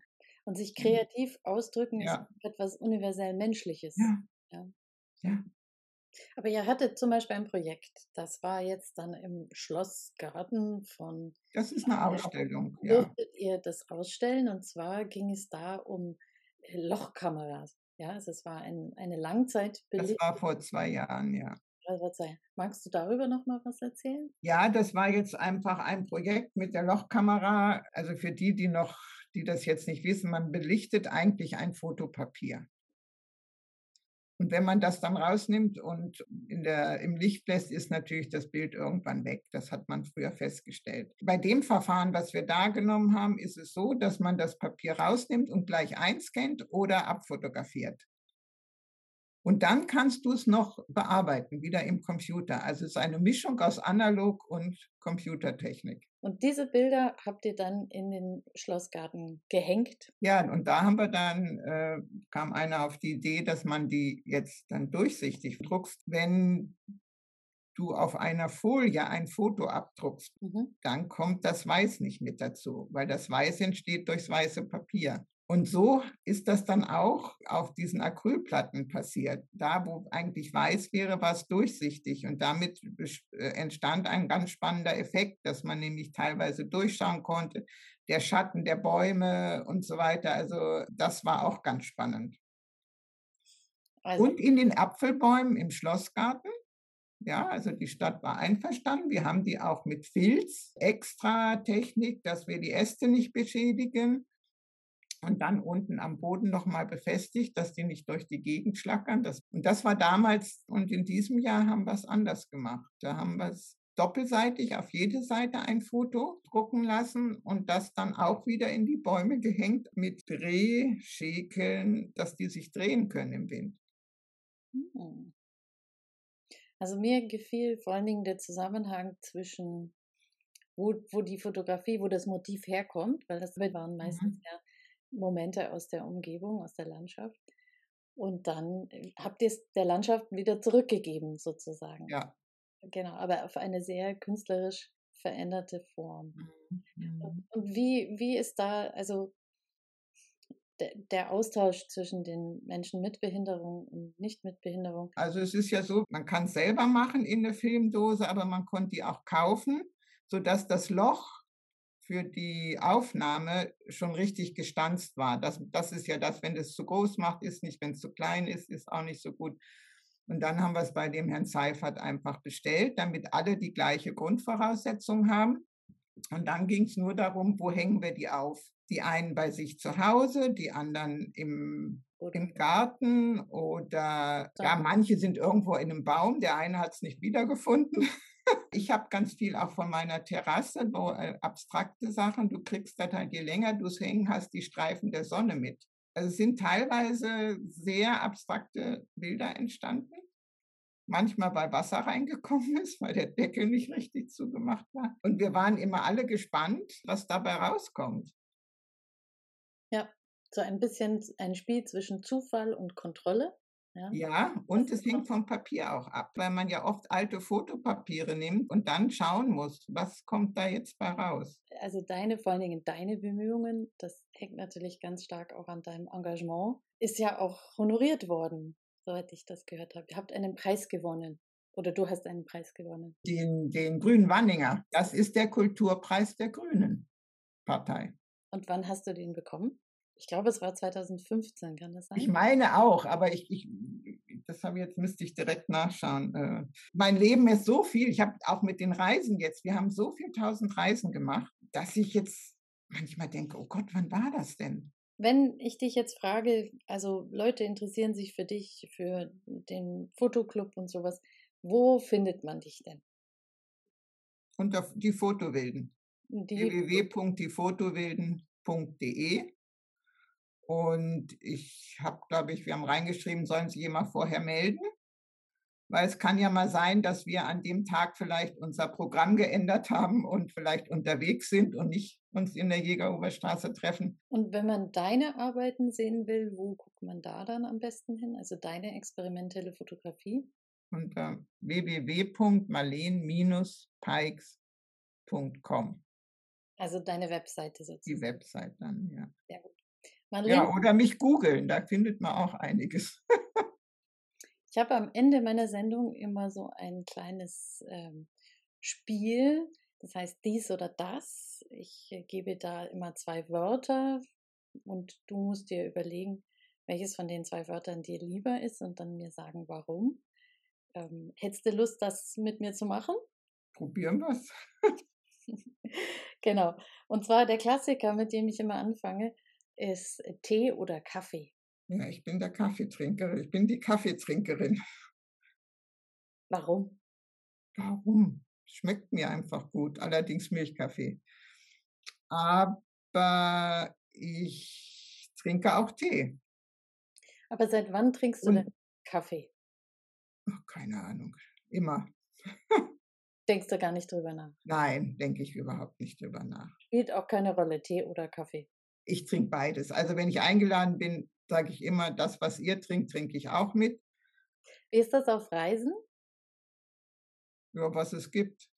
[SPEAKER 3] Und sich kreativ ausdrücken ja. ist etwas universell Menschliches.
[SPEAKER 4] Ja. ja. ja.
[SPEAKER 3] Aber ihr hattet zum Beispiel ein Projekt, das war jetzt dann im Schlossgarten von.
[SPEAKER 4] Das ist eine Ausstellung.
[SPEAKER 3] Ja. Durftet ihr das ausstellen? Und zwar ging es da um äh, Lochkameras. Ja, also es war ein, eine Langzeitbelichtung.
[SPEAKER 4] Das war vor zwei Jahren, ja.
[SPEAKER 3] Magst du darüber noch mal was erzählen?
[SPEAKER 4] Ja, das war jetzt einfach ein Projekt mit der Lochkamera. Also für die, die noch, die das jetzt nicht wissen, man belichtet eigentlich ein Fotopapier. Und wenn man das dann rausnimmt und in der, im Licht lässt, ist natürlich das Bild irgendwann weg. Das hat man früher festgestellt. Bei dem Verfahren, was wir da genommen haben, ist es so, dass man das Papier rausnimmt und gleich einscannt oder abfotografiert. Und dann kannst du es noch bearbeiten, wieder im Computer. Also es ist eine Mischung aus Analog und Computertechnik.
[SPEAKER 3] Und diese Bilder habt ihr dann in den Schlossgarten gehängt?
[SPEAKER 4] Ja, und da haben wir dann, äh, kam einer auf die Idee, dass man die jetzt dann durchsichtig druckst. Wenn du auf einer Folie ein Foto abdruckst, mhm. dann kommt das Weiß nicht mit dazu, weil das Weiß entsteht durchs weiße Papier. Und so ist das dann auch auf diesen Acrylplatten passiert. Da, wo eigentlich weiß wäre, war es durchsichtig. Und damit äh, entstand ein ganz spannender Effekt, dass man nämlich teilweise durchschauen konnte, der Schatten der Bäume und so weiter. Also das war auch ganz spannend. Also. Und in den Apfelbäumen im Schlossgarten. Ja, also die Stadt war einverstanden. Wir haben die auch mit Filz, extra Technik, dass wir die Äste nicht beschädigen und dann unten am Boden nochmal befestigt, dass die nicht durch die Gegend schlackern. Das, und das war damals und in diesem Jahr haben wir es anders gemacht. Da haben wir es doppelseitig auf jede Seite ein Foto drucken lassen und das dann auch wieder in die Bäume gehängt mit Drehschäkeln, dass die sich drehen können im Wind.
[SPEAKER 3] Hm. Also mir gefiel vor allen Dingen der Zusammenhang zwischen wo, wo die Fotografie, wo das Motiv herkommt, weil das waren meistens mhm. ja Momente aus der Umgebung, aus der Landschaft. Und dann äh, habt ihr es der Landschaft wieder zurückgegeben, sozusagen.
[SPEAKER 4] Ja.
[SPEAKER 3] Genau, aber auf eine sehr künstlerisch veränderte Form.
[SPEAKER 4] Mhm.
[SPEAKER 3] Und wie, wie ist da, also der, der Austausch zwischen den Menschen mit Behinderung und nicht mit Behinderung?
[SPEAKER 4] Also es ist ja so, man kann es selber machen in der Filmdose, aber man konnte die auch kaufen, sodass das Loch für die Aufnahme schon richtig gestanzt war. Das, das ist ja das, wenn es zu groß macht, ist nicht, wenn es zu klein ist, ist auch nicht so gut. Und dann haben wir es bei dem Herrn Seifert einfach bestellt, damit alle die gleiche Grundvoraussetzung haben. Und dann ging es nur darum, wo hängen wir die auf? Die einen bei sich zu Hause, die anderen im, im Garten oder ja, manche sind irgendwo in einem Baum, der eine hat es nicht wiedergefunden. Ich habe ganz viel auch von meiner Terrasse, wo äh, abstrakte Sachen, du kriegst das halt, je länger du es hängen hast, die Streifen der Sonne mit. Also es sind teilweise sehr abstrakte Bilder entstanden. Manchmal, weil Wasser reingekommen ist, weil der Deckel nicht richtig zugemacht war. Und wir waren immer alle gespannt, was dabei rauskommt.
[SPEAKER 3] Ja, so ein bisschen ein Spiel zwischen Zufall und Kontrolle. Ja,
[SPEAKER 4] Ja, und es hängt vom Papier auch ab, weil man ja oft alte Fotopapiere nimmt und dann schauen muss, was kommt da jetzt bei raus.
[SPEAKER 3] also deine, vor allen Dingen deine Bemühungen, das hängt natürlich ganz stark auch an deinem Engagement, ist ja auch honoriert worden, soweit ich das gehört habe. Ihr habt einen Preis gewonnen oder du hast einen Preis gewonnen.
[SPEAKER 4] Den, den Grünen Wanninger, das ist der Kulturpreis der Grünen Partei.
[SPEAKER 3] Und wann hast du den bekommen? Ich glaube, es war 2015, kann das sein?
[SPEAKER 4] Ich meine auch, aber ich, ich das habe jetzt müsste ich direkt nachschauen. Äh, mein Leben ist so viel. Ich habe auch mit den Reisen jetzt, wir haben so viel tausend Reisen gemacht, dass ich jetzt manchmal denke, oh Gott, wann war das denn?
[SPEAKER 3] Wenn ich dich jetzt frage, also Leute interessieren sich für dich, für den Fotoclub und sowas, wo findet man dich denn?
[SPEAKER 4] Unter die Fotowilden.
[SPEAKER 3] Die,
[SPEAKER 4] www.diefotowilden.de und ich habe, glaube ich, wir haben reingeschrieben, sollen sich immer vorher melden, weil es kann ja mal sein, dass wir an dem Tag vielleicht unser Programm geändert haben und vielleicht unterwegs sind und nicht uns in der Jägeroberstraße treffen.
[SPEAKER 3] und wenn man deine Arbeiten sehen will, wo guckt man da dann am besten hin? Also deine experimentelle Fotografie?
[SPEAKER 4] Unter www.marleen-pikes.com,
[SPEAKER 3] Also deine Webseite
[SPEAKER 4] die
[SPEAKER 3] sozusagen.
[SPEAKER 4] Website dann, ja.
[SPEAKER 3] Sehr gut.
[SPEAKER 4] Ja, oder mich googeln, da findet man auch einiges.
[SPEAKER 3] ich habe am Ende meiner Sendung immer so ein kleines ähm, Spiel, das heißt dies oder das. Ich äh, gebe da immer zwei Wörter und du musst dir überlegen, welches von den zwei Wörtern dir lieber ist und dann mir sagen, warum. Ähm, hättest du Lust, das mit mir zu machen?
[SPEAKER 4] Probieren wir's.
[SPEAKER 3] genau. Und zwar der Klassiker, mit dem ich immer anfange, ist Tee oder Kaffee.
[SPEAKER 4] Ja, ich bin der Kaffeetrinkerin. Ich bin die Kaffeetrinkerin.
[SPEAKER 3] Warum?
[SPEAKER 4] Warum? Schmeckt mir einfach gut, allerdings Milchkaffee. Aber ich trinke auch Tee.
[SPEAKER 3] Aber seit wann trinkst du
[SPEAKER 4] Und-
[SPEAKER 3] denn Kaffee?
[SPEAKER 4] Ach, keine Ahnung. Immer.
[SPEAKER 3] Denkst du gar nicht drüber nach?
[SPEAKER 4] Nein, denke ich überhaupt nicht drüber nach.
[SPEAKER 3] Spielt auch keine Rolle, Tee oder Kaffee.
[SPEAKER 4] Ich trinke beides. Also wenn ich eingeladen bin, sage ich immer, das, was ihr trinkt, trinke ich auch mit.
[SPEAKER 3] Wie ist das auf Reisen?
[SPEAKER 4] Ja, was es gibt.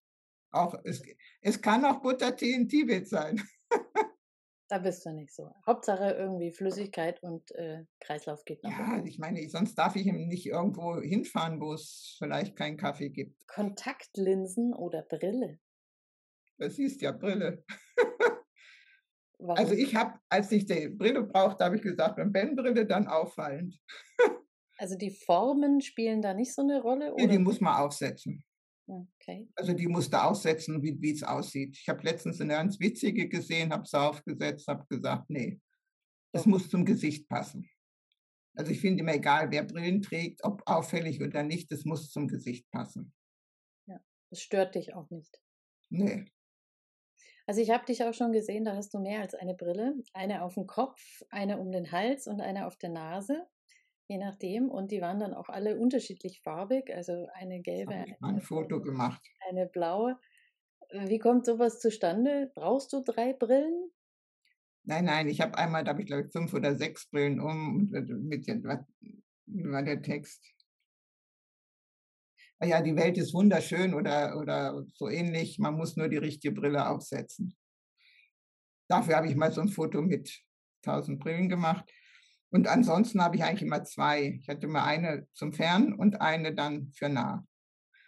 [SPEAKER 4] Auch es, es kann auch Buttertee in Tibet sein.
[SPEAKER 3] Da bist du nicht so. Hauptsache irgendwie Flüssigkeit und äh, Kreislauf geht noch.
[SPEAKER 4] Ja, ich meine, sonst darf ich eben nicht irgendwo hinfahren, wo es vielleicht keinen Kaffee gibt.
[SPEAKER 3] Kontaktlinsen oder Brille?
[SPEAKER 4] Das siehst ja Brille.
[SPEAKER 3] Warum?
[SPEAKER 4] Also ich habe, als ich die Brille brauchte, habe ich gesagt, wenn Ben Brille, dann auffallend.
[SPEAKER 3] Also die Formen spielen da nicht so eine Rolle?
[SPEAKER 4] Nee,
[SPEAKER 3] Oder?
[SPEAKER 4] die muss man aufsetzen.
[SPEAKER 3] Okay.
[SPEAKER 4] Also die musste aussetzen, wie wie es aussieht. Ich habe letztens eine ganz witzige gesehen, habe sie aufgesetzt, habe gesagt, nee, es
[SPEAKER 3] So.
[SPEAKER 4] muss zum Gesicht passen. Also ich finde immer egal, wer Brillen trägt, ob auffällig oder nicht, es muss zum Gesicht passen.
[SPEAKER 3] Das stört dich auch nicht.
[SPEAKER 4] Nee,
[SPEAKER 3] Also ich habe dich auch schon gesehen, da hast du mehr als eine Brille. Eine auf dem Kopf, eine um den Hals und eine auf der Nase, je nachdem. Und die waren dann auch alle unterschiedlich farbig, also eine gelbe,
[SPEAKER 4] ich ein
[SPEAKER 3] eine,
[SPEAKER 4] Foto gemacht.
[SPEAKER 3] eine blaue. Wie kommt sowas zustande? Brauchst du drei Brillen?
[SPEAKER 4] Nein, nein, ich habe einmal, da habe ich glaube ich fünf oder sechs Brillen um und äh, mit den, was wie war der Text? Ah Ja, die Welt ist wunderschön oder, oder so ähnlich, man muss nur die richtige Brille aufsetzen. Dafür habe ich mal so ein Foto mit tausend Brillen gemacht. Und ansonsten habe ich eigentlich immer zwei. Ich hatte immer eine zum Fern und eine dann für nah.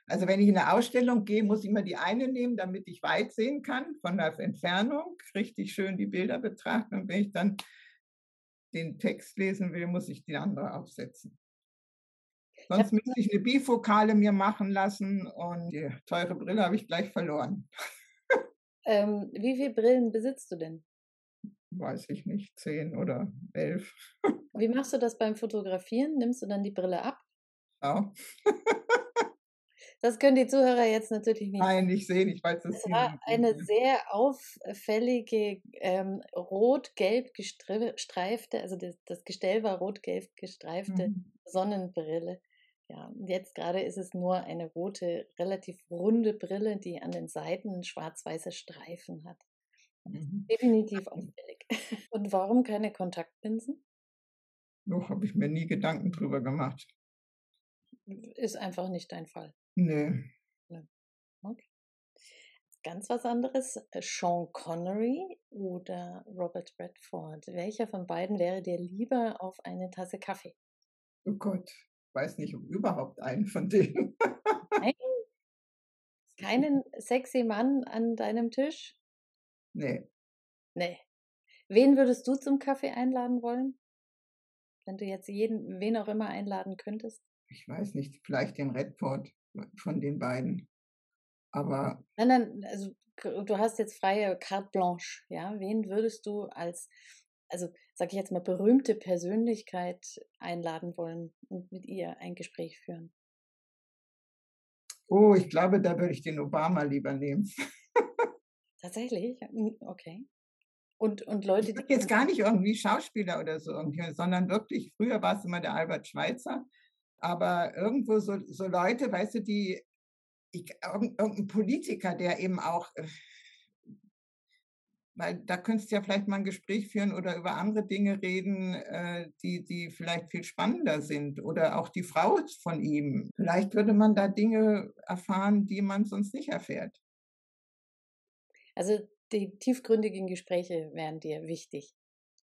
[SPEAKER 4] Also wenn ich in eine Ausstellung gehe, muss ich immer die eine nehmen, damit ich weit sehen kann von der Entfernung, richtig schön die Bilder betrachten. Und wenn ich dann den Text lesen will, muss ich die andere aufsetzen. Sonst müsste ich eine Bifokale mir machen lassen und die teure Brille habe ich gleich verloren.
[SPEAKER 3] Ähm, wie viele Brillen besitzt du denn?
[SPEAKER 4] Weiß ich nicht, zehn oder elf.
[SPEAKER 3] Wie machst du das beim Fotografieren? Nimmst du dann die Brille ab?
[SPEAKER 4] Ja.
[SPEAKER 3] Das können die Zuhörer jetzt natürlich nicht
[SPEAKER 4] Nein, ich sehe nicht, weil es
[SPEAKER 3] Es war eine sehr auffällige ähm, rot-gelb gestreifte, also das, das Gestell war rot-gelb gestreifte
[SPEAKER 4] Mhm.
[SPEAKER 3] Sonnenbrille. Ja, jetzt gerade ist es nur eine rote, relativ runde Brille, die an den Seiten schwarz-weiße Streifen hat.
[SPEAKER 4] Mhm.
[SPEAKER 3] Definitiv auffällig. Und warum keine Kontaktlinsen?
[SPEAKER 4] Noch habe ich mir nie Gedanken drüber gemacht.
[SPEAKER 3] ist einfach nicht dein Fall.
[SPEAKER 4] Nö.
[SPEAKER 3] Okay. Ganz was anderes, äh, Sean Connery oder Robert Redford. Welcher von beiden wäre dir lieber auf eine Tasse Kaffee?
[SPEAKER 4] Oh Gott, weiß nicht, ob überhaupt einen von denen.
[SPEAKER 3] Nein? Keinen sexy Mann an deinem Tisch?
[SPEAKER 4] Nee.
[SPEAKER 3] Nee. Wen würdest du zum Kaffee einladen wollen? Wenn du jetzt jeden, wen auch immer einladen könntest?
[SPEAKER 4] Ich weiß nicht, vielleicht den Redford von den beiden. Aber.
[SPEAKER 3] Nein, nein, also du hast jetzt freie carte blanche, ja? Wen würdest du als, also sag ich jetzt mal, berühmte Persönlichkeit einladen wollen und mit ihr ein Gespräch führen?
[SPEAKER 4] Oh, ich glaube, da würde ich den Obama lieber nehmen.
[SPEAKER 3] Tatsächlich? Hm, okay. Und, und Leute,
[SPEAKER 4] ich jetzt gar nicht irgendwie Schauspieler oder so, sondern wirklich, früher war es immer der Albert Schweitzer, aber irgendwo so, so Leute, weißt du, die ich, irgendein Politiker, der eben auch, äh, weil da könntest du ja vielleicht mal ein Gespräch führen oder über andere Dinge reden, äh, die, die vielleicht viel spannender sind oder auch die Frau von ihm. Vielleicht würde man da Dinge erfahren, die man sonst nicht erfährt.
[SPEAKER 3] Also die tiefgründigen Gespräche wären dir wichtig.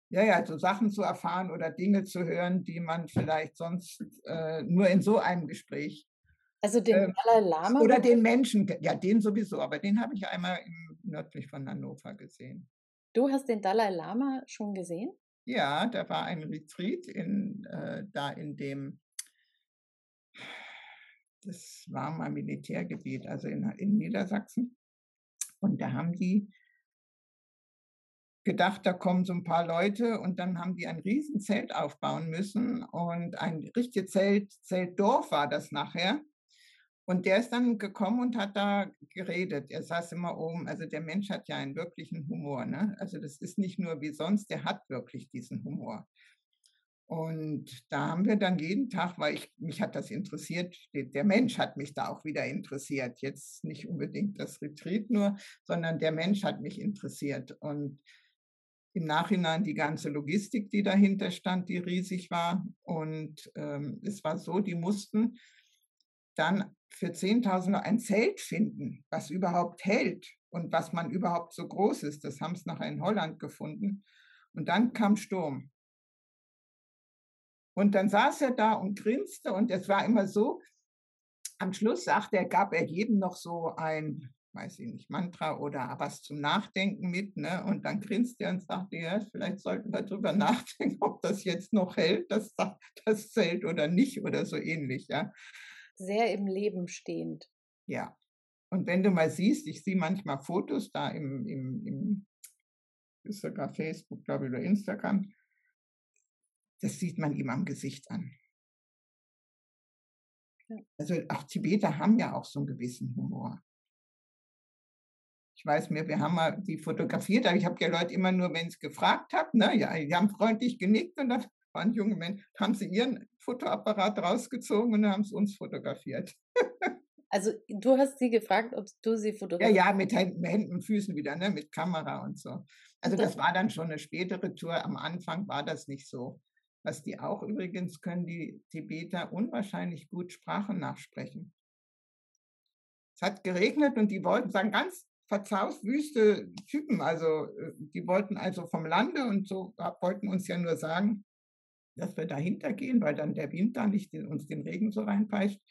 [SPEAKER 4] Ja, ja, so Sachen zu erfahren oder Dinge zu hören, die man vielleicht sonst äh, nur in so einem Gespräch
[SPEAKER 3] also den ähm, Dalai Lama?
[SPEAKER 4] Oder den Menschen, ja, den sowieso, aber den habe ich einmal im, nördlich von Hannover gesehen.
[SPEAKER 3] Du hast den Dalai Lama schon gesehen?
[SPEAKER 4] Ja, da war ein Retreat in, äh, da in dem, das war mal Militärgebiet, also in, in Niedersachsen. Und da haben die gedacht, da kommen so ein paar Leute und dann haben die ein Riesenzelt aufbauen müssen und ein richtiges Zelt, Zeltdorf war das nachher. Und der ist dann gekommen und hat da geredet. Er saß immer oben. Also der Mensch hat ja einen wirklichen Humor. Ne? Also das ist nicht nur wie sonst, der hat wirklich diesen Humor. Und da haben wir dann jeden Tag, weil ich, mich hat das interessiert, der Mensch hat mich da auch wieder interessiert. Jetzt nicht unbedingt das Retreat nur, sondern der Mensch hat mich interessiert. Und im Nachhinein die ganze Logistik, die dahinter stand, die riesig war. Und ähm, es war so, die mussten dann für 10.000 ein Zelt finden, was überhaupt hält und was man überhaupt so groß ist. Das haben es nachher in Holland gefunden. Und dann kam Sturm. Und dann saß er da und grinste und es war immer so, am Schluss sagte er, gab er jedem noch so ein, weiß ich nicht, Mantra oder was zum Nachdenken mit. Ne? Und dann grinste er und sagte, ja, vielleicht sollten wir darüber nachdenken, ob das jetzt noch hält, das, das Zelt oder nicht oder so ähnlich. Ja
[SPEAKER 3] sehr im Leben stehend.
[SPEAKER 4] Ja. Und wenn du mal siehst, ich sehe manchmal Fotos da im, im, im ist sogar Facebook, glaube ich, oder Instagram, das sieht man ihm am Gesicht an. Ja. Also auch Tibeter haben ja auch so einen gewissen Humor. Ich weiß mir, wir haben mal die fotografiert, aber ich habe ja Leute immer nur, wenn ich gefragt habe, ne, ja, die haben freundlich genickt und dann waren junge Menschen, haben sie ihren Fotoapparat rausgezogen und haben es uns fotografiert.
[SPEAKER 3] Also du hast sie gefragt, ob du sie fotografierst?
[SPEAKER 4] Ja, ja, mit Händen und Füßen wieder, ne, mit Kamera und so. Also das war dann schon eine spätere Tour. Am Anfang war das nicht so. Was die auch übrigens können, die Tibeter unwahrscheinlich gut Sprachen nachsprechen. Es hat geregnet und die wollten sagen, ganz verzaust wüste Typen. Also äh, die wollten also vom Lande und so wollten uns ja nur sagen, dass wir dahinter gehen, weil dann der Wind da nicht in, uns den Regen so reinpeitscht.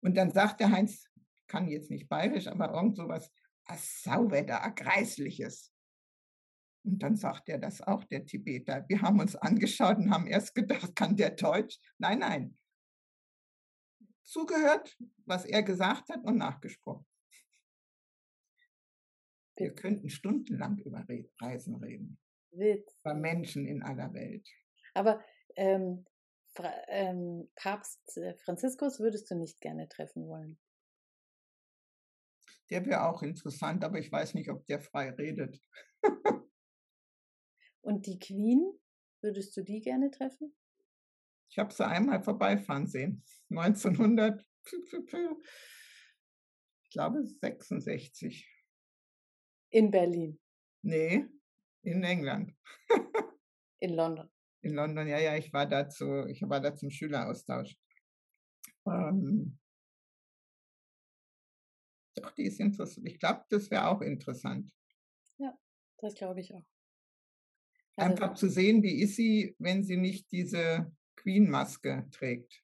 [SPEAKER 4] Und dann sagt der Heinz, kann jetzt nicht bayerisch, aber irgend sowas, was Sauwetter, ein Kreisliches. Und dann sagt er das auch, der Tibeter. Wir haben uns angeschaut und haben erst gedacht, kann der Deutsch? Nein, nein. Zugehört, was er gesagt hat und nachgesprochen. Wir könnten stundenlang über Reisen reden.
[SPEAKER 3] Witz.
[SPEAKER 4] Über Menschen in aller Welt.
[SPEAKER 3] Aber ähm, ähm, Papst äh, Franziskus würdest du nicht gerne treffen wollen?
[SPEAKER 4] Der wäre auch interessant, aber ich weiß nicht, ob der frei redet.
[SPEAKER 3] Und die Queen, würdest du die gerne treffen?
[SPEAKER 4] Ich habe sie einmal vorbeifahren sehen. 1900, ich glaube 66.
[SPEAKER 3] In Berlin?
[SPEAKER 4] Nee, in England.
[SPEAKER 3] in London?
[SPEAKER 4] In London, ja, ja, ich war da, zu, ich war da zum Schüleraustausch. Ähm, doch, die ist interessant. Ich glaube, das wäre auch interessant.
[SPEAKER 3] Ja, das glaube ich auch.
[SPEAKER 4] Also, Einfach zu sehen, wie ist sie, wenn sie nicht diese Queen-Maske trägt.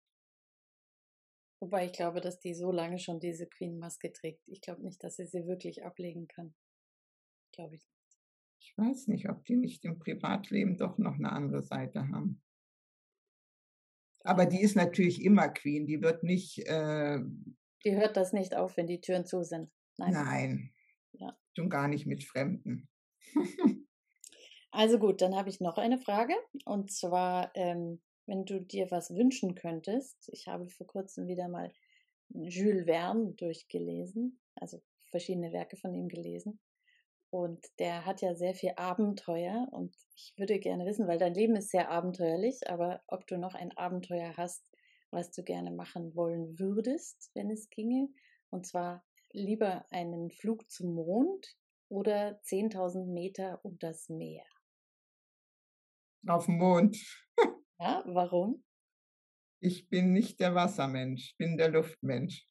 [SPEAKER 3] Wobei ich glaube, dass die so lange schon diese Queen-Maske trägt. Ich glaube nicht, dass sie sie wirklich ablegen kann. Glaube ich nicht.
[SPEAKER 4] Ich weiß nicht, ob die nicht im Privatleben doch noch eine andere Seite haben. Aber die ist natürlich immer Queen. Die wird nicht. Äh,
[SPEAKER 3] die hört das nicht auf, wenn die Türen zu sind.
[SPEAKER 4] Nein. Nein. Ja. Schon gar nicht mit Fremden.
[SPEAKER 3] also gut, dann habe ich noch eine Frage. Und zwar, ähm, wenn du dir was wünschen könntest. Ich habe vor kurzem wieder mal Jules Verne durchgelesen, also verschiedene Werke von ihm gelesen. Und der hat ja sehr viel Abenteuer und ich würde gerne wissen, weil dein Leben ist sehr abenteuerlich, aber ob du noch ein Abenteuer hast, was du gerne machen wollen würdest, wenn es ginge. Und zwar lieber einen Flug zum Mond oder 10.000 Meter um das Meer.
[SPEAKER 4] Auf dem Mond.
[SPEAKER 3] ja, warum?
[SPEAKER 4] Ich bin nicht der Wassermensch, ich bin der Luftmensch.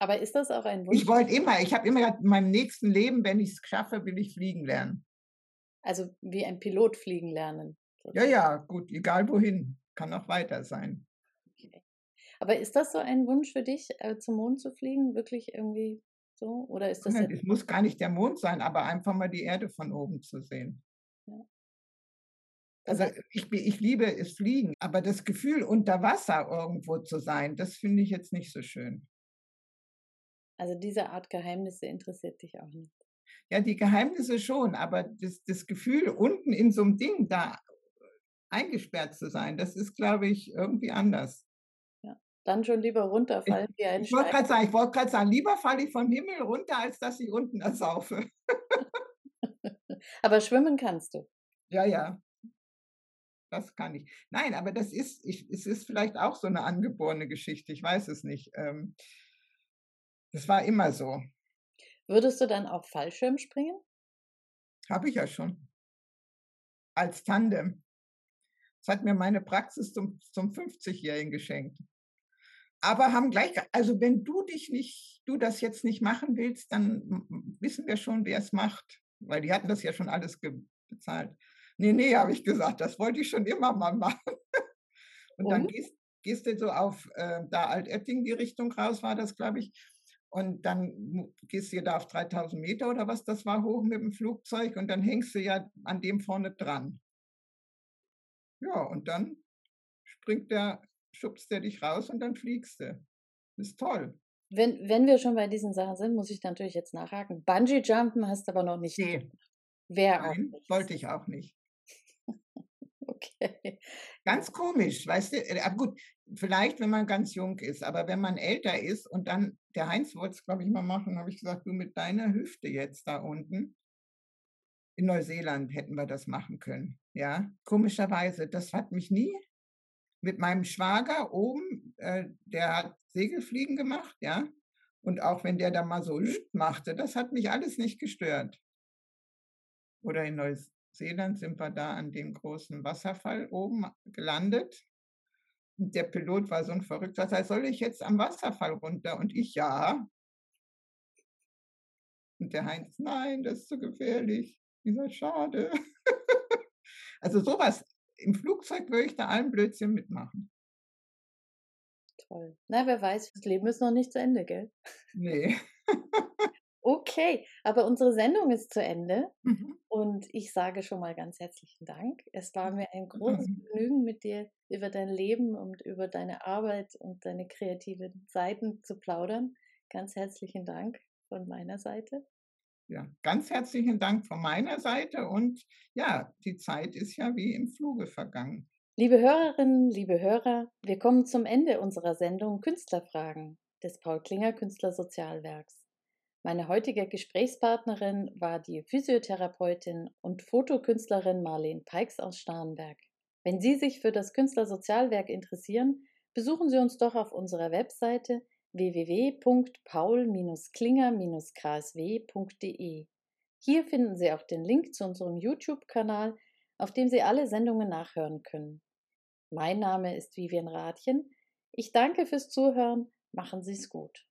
[SPEAKER 3] Aber ist das auch ein Wunsch?
[SPEAKER 4] Ich wollte immer, ich habe immer gesagt, in meinem nächsten Leben, wenn ich es schaffe, will ich fliegen lernen.
[SPEAKER 3] Also wie ein Pilot fliegen lernen.
[SPEAKER 4] Ja, ja, gut, egal wohin. Kann auch weiter sein.
[SPEAKER 3] Okay. Aber ist das so ein Wunsch für dich, äh, zum Mond zu fliegen? Wirklich irgendwie so? Oder ist das.
[SPEAKER 4] Nein, es muss gar nicht der Mond sein, aber einfach mal die Erde von oben zu sehen. Ja. Also ich, ich liebe es Fliegen, aber das Gefühl, unter Wasser irgendwo zu sein, das finde ich jetzt nicht so schön.
[SPEAKER 3] Also diese Art Geheimnisse interessiert dich auch nicht.
[SPEAKER 4] Ja, die Geheimnisse schon, aber das, das Gefühl, unten in so einem Ding da eingesperrt zu sein, das ist, glaube ich, irgendwie anders.
[SPEAKER 3] Ja, dann schon lieber runterfallen
[SPEAKER 4] ich, wie ein Ich wollte gerade sagen, ich wollte gerade sagen, lieber falle ich vom Himmel runter, als dass ich unten ersaufe.
[SPEAKER 3] aber schwimmen kannst du.
[SPEAKER 4] Ja, ja. Das kann ich. Nein, aber das ist, ich, es ist vielleicht auch so eine angeborene Geschichte, ich weiß es nicht. Ähm, das war immer so.
[SPEAKER 3] Würdest du dann auch Fallschirm springen?
[SPEAKER 4] Habe ich ja schon. Als Tandem. Das hat mir meine Praxis zum, zum 50-Jährigen geschenkt. Aber haben gleich, also wenn du dich nicht, du das jetzt nicht machen willst, dann wissen wir schon, wer es macht. Weil die hatten das ja schon alles bezahlt. Nee, nee, habe ich gesagt, das wollte ich schon immer mal machen. Und, Und? dann gehst, gehst du so auf, äh, da Altetting die Richtung raus war das, glaube ich. Und dann gehst du da auf 3000 Meter oder was das war, hoch mit dem Flugzeug und dann hängst du ja an dem vorne dran. Ja, und dann springt der, schubst der dich raus und dann fliegst du. ist toll.
[SPEAKER 3] Wenn, wenn wir schon bei diesen Sachen sind, muss ich natürlich jetzt nachhaken. Bungee-Jumpen hast du aber noch nicht.
[SPEAKER 4] Nee.
[SPEAKER 3] Wer
[SPEAKER 4] auch wollte ich auch nicht.
[SPEAKER 3] Okay.
[SPEAKER 4] Ganz komisch, weißt du? Äh, aber gut, vielleicht, wenn man ganz jung ist, aber wenn man älter ist und dann, der Heinz wollte es, glaube ich, mal machen, habe ich gesagt, du mit deiner Hüfte jetzt da unten. In Neuseeland hätten wir das machen können. Ja, komischerweise, das hat mich nie mit meinem Schwager oben, äh, der hat Segelfliegen gemacht, ja. Und auch wenn der da mal so machte, das hat mich alles nicht gestört. Oder in Neuseeland sind wir da an dem großen Wasserfall oben gelandet. Und der Pilot war so ein Verrückter, heißt, soll ich jetzt am Wasserfall runter? Und ich, ja. Und der Heinz, nein, das ist zu gefährlich. Dieser schade. also sowas, im Flugzeug würde ich da allen Blödsinn mitmachen.
[SPEAKER 3] Toll. Na, wer weiß, das Leben ist noch nicht zu Ende, gell?
[SPEAKER 4] Nee.
[SPEAKER 3] Okay, aber unsere Sendung ist zu Ende mhm. und ich sage schon mal ganz herzlichen Dank. Es war mir ein großes. Vergnügen, mit dir über dein Leben und über deine Arbeit und deine kreativen Seiten zu plaudern. Ganz herzlichen Dank von meiner Seite.
[SPEAKER 4] Ja, ganz herzlichen Dank von meiner Seite und ja, die Zeit ist ja wie im Fluge vergangen.
[SPEAKER 3] Liebe Hörerinnen, liebe Hörer, wir kommen zum Ende unserer Sendung Künstlerfragen des Paul Klinger Künstlersozialwerks. Meine heutige Gesprächspartnerin war die Physiotherapeutin und Fotokünstlerin Marlene Peix aus Starnberg. Wenn Sie sich für das Künstlersozialwerk interessieren, besuchen Sie uns doch auf unserer Webseite www.paul-klinger-ksw.de. Hier finden Sie auch den Link zu unserem YouTube-Kanal, auf dem Sie alle Sendungen nachhören können. Mein Name ist Vivian Rathjen. Ich danke fürs Zuhören. Machen Sie es gut.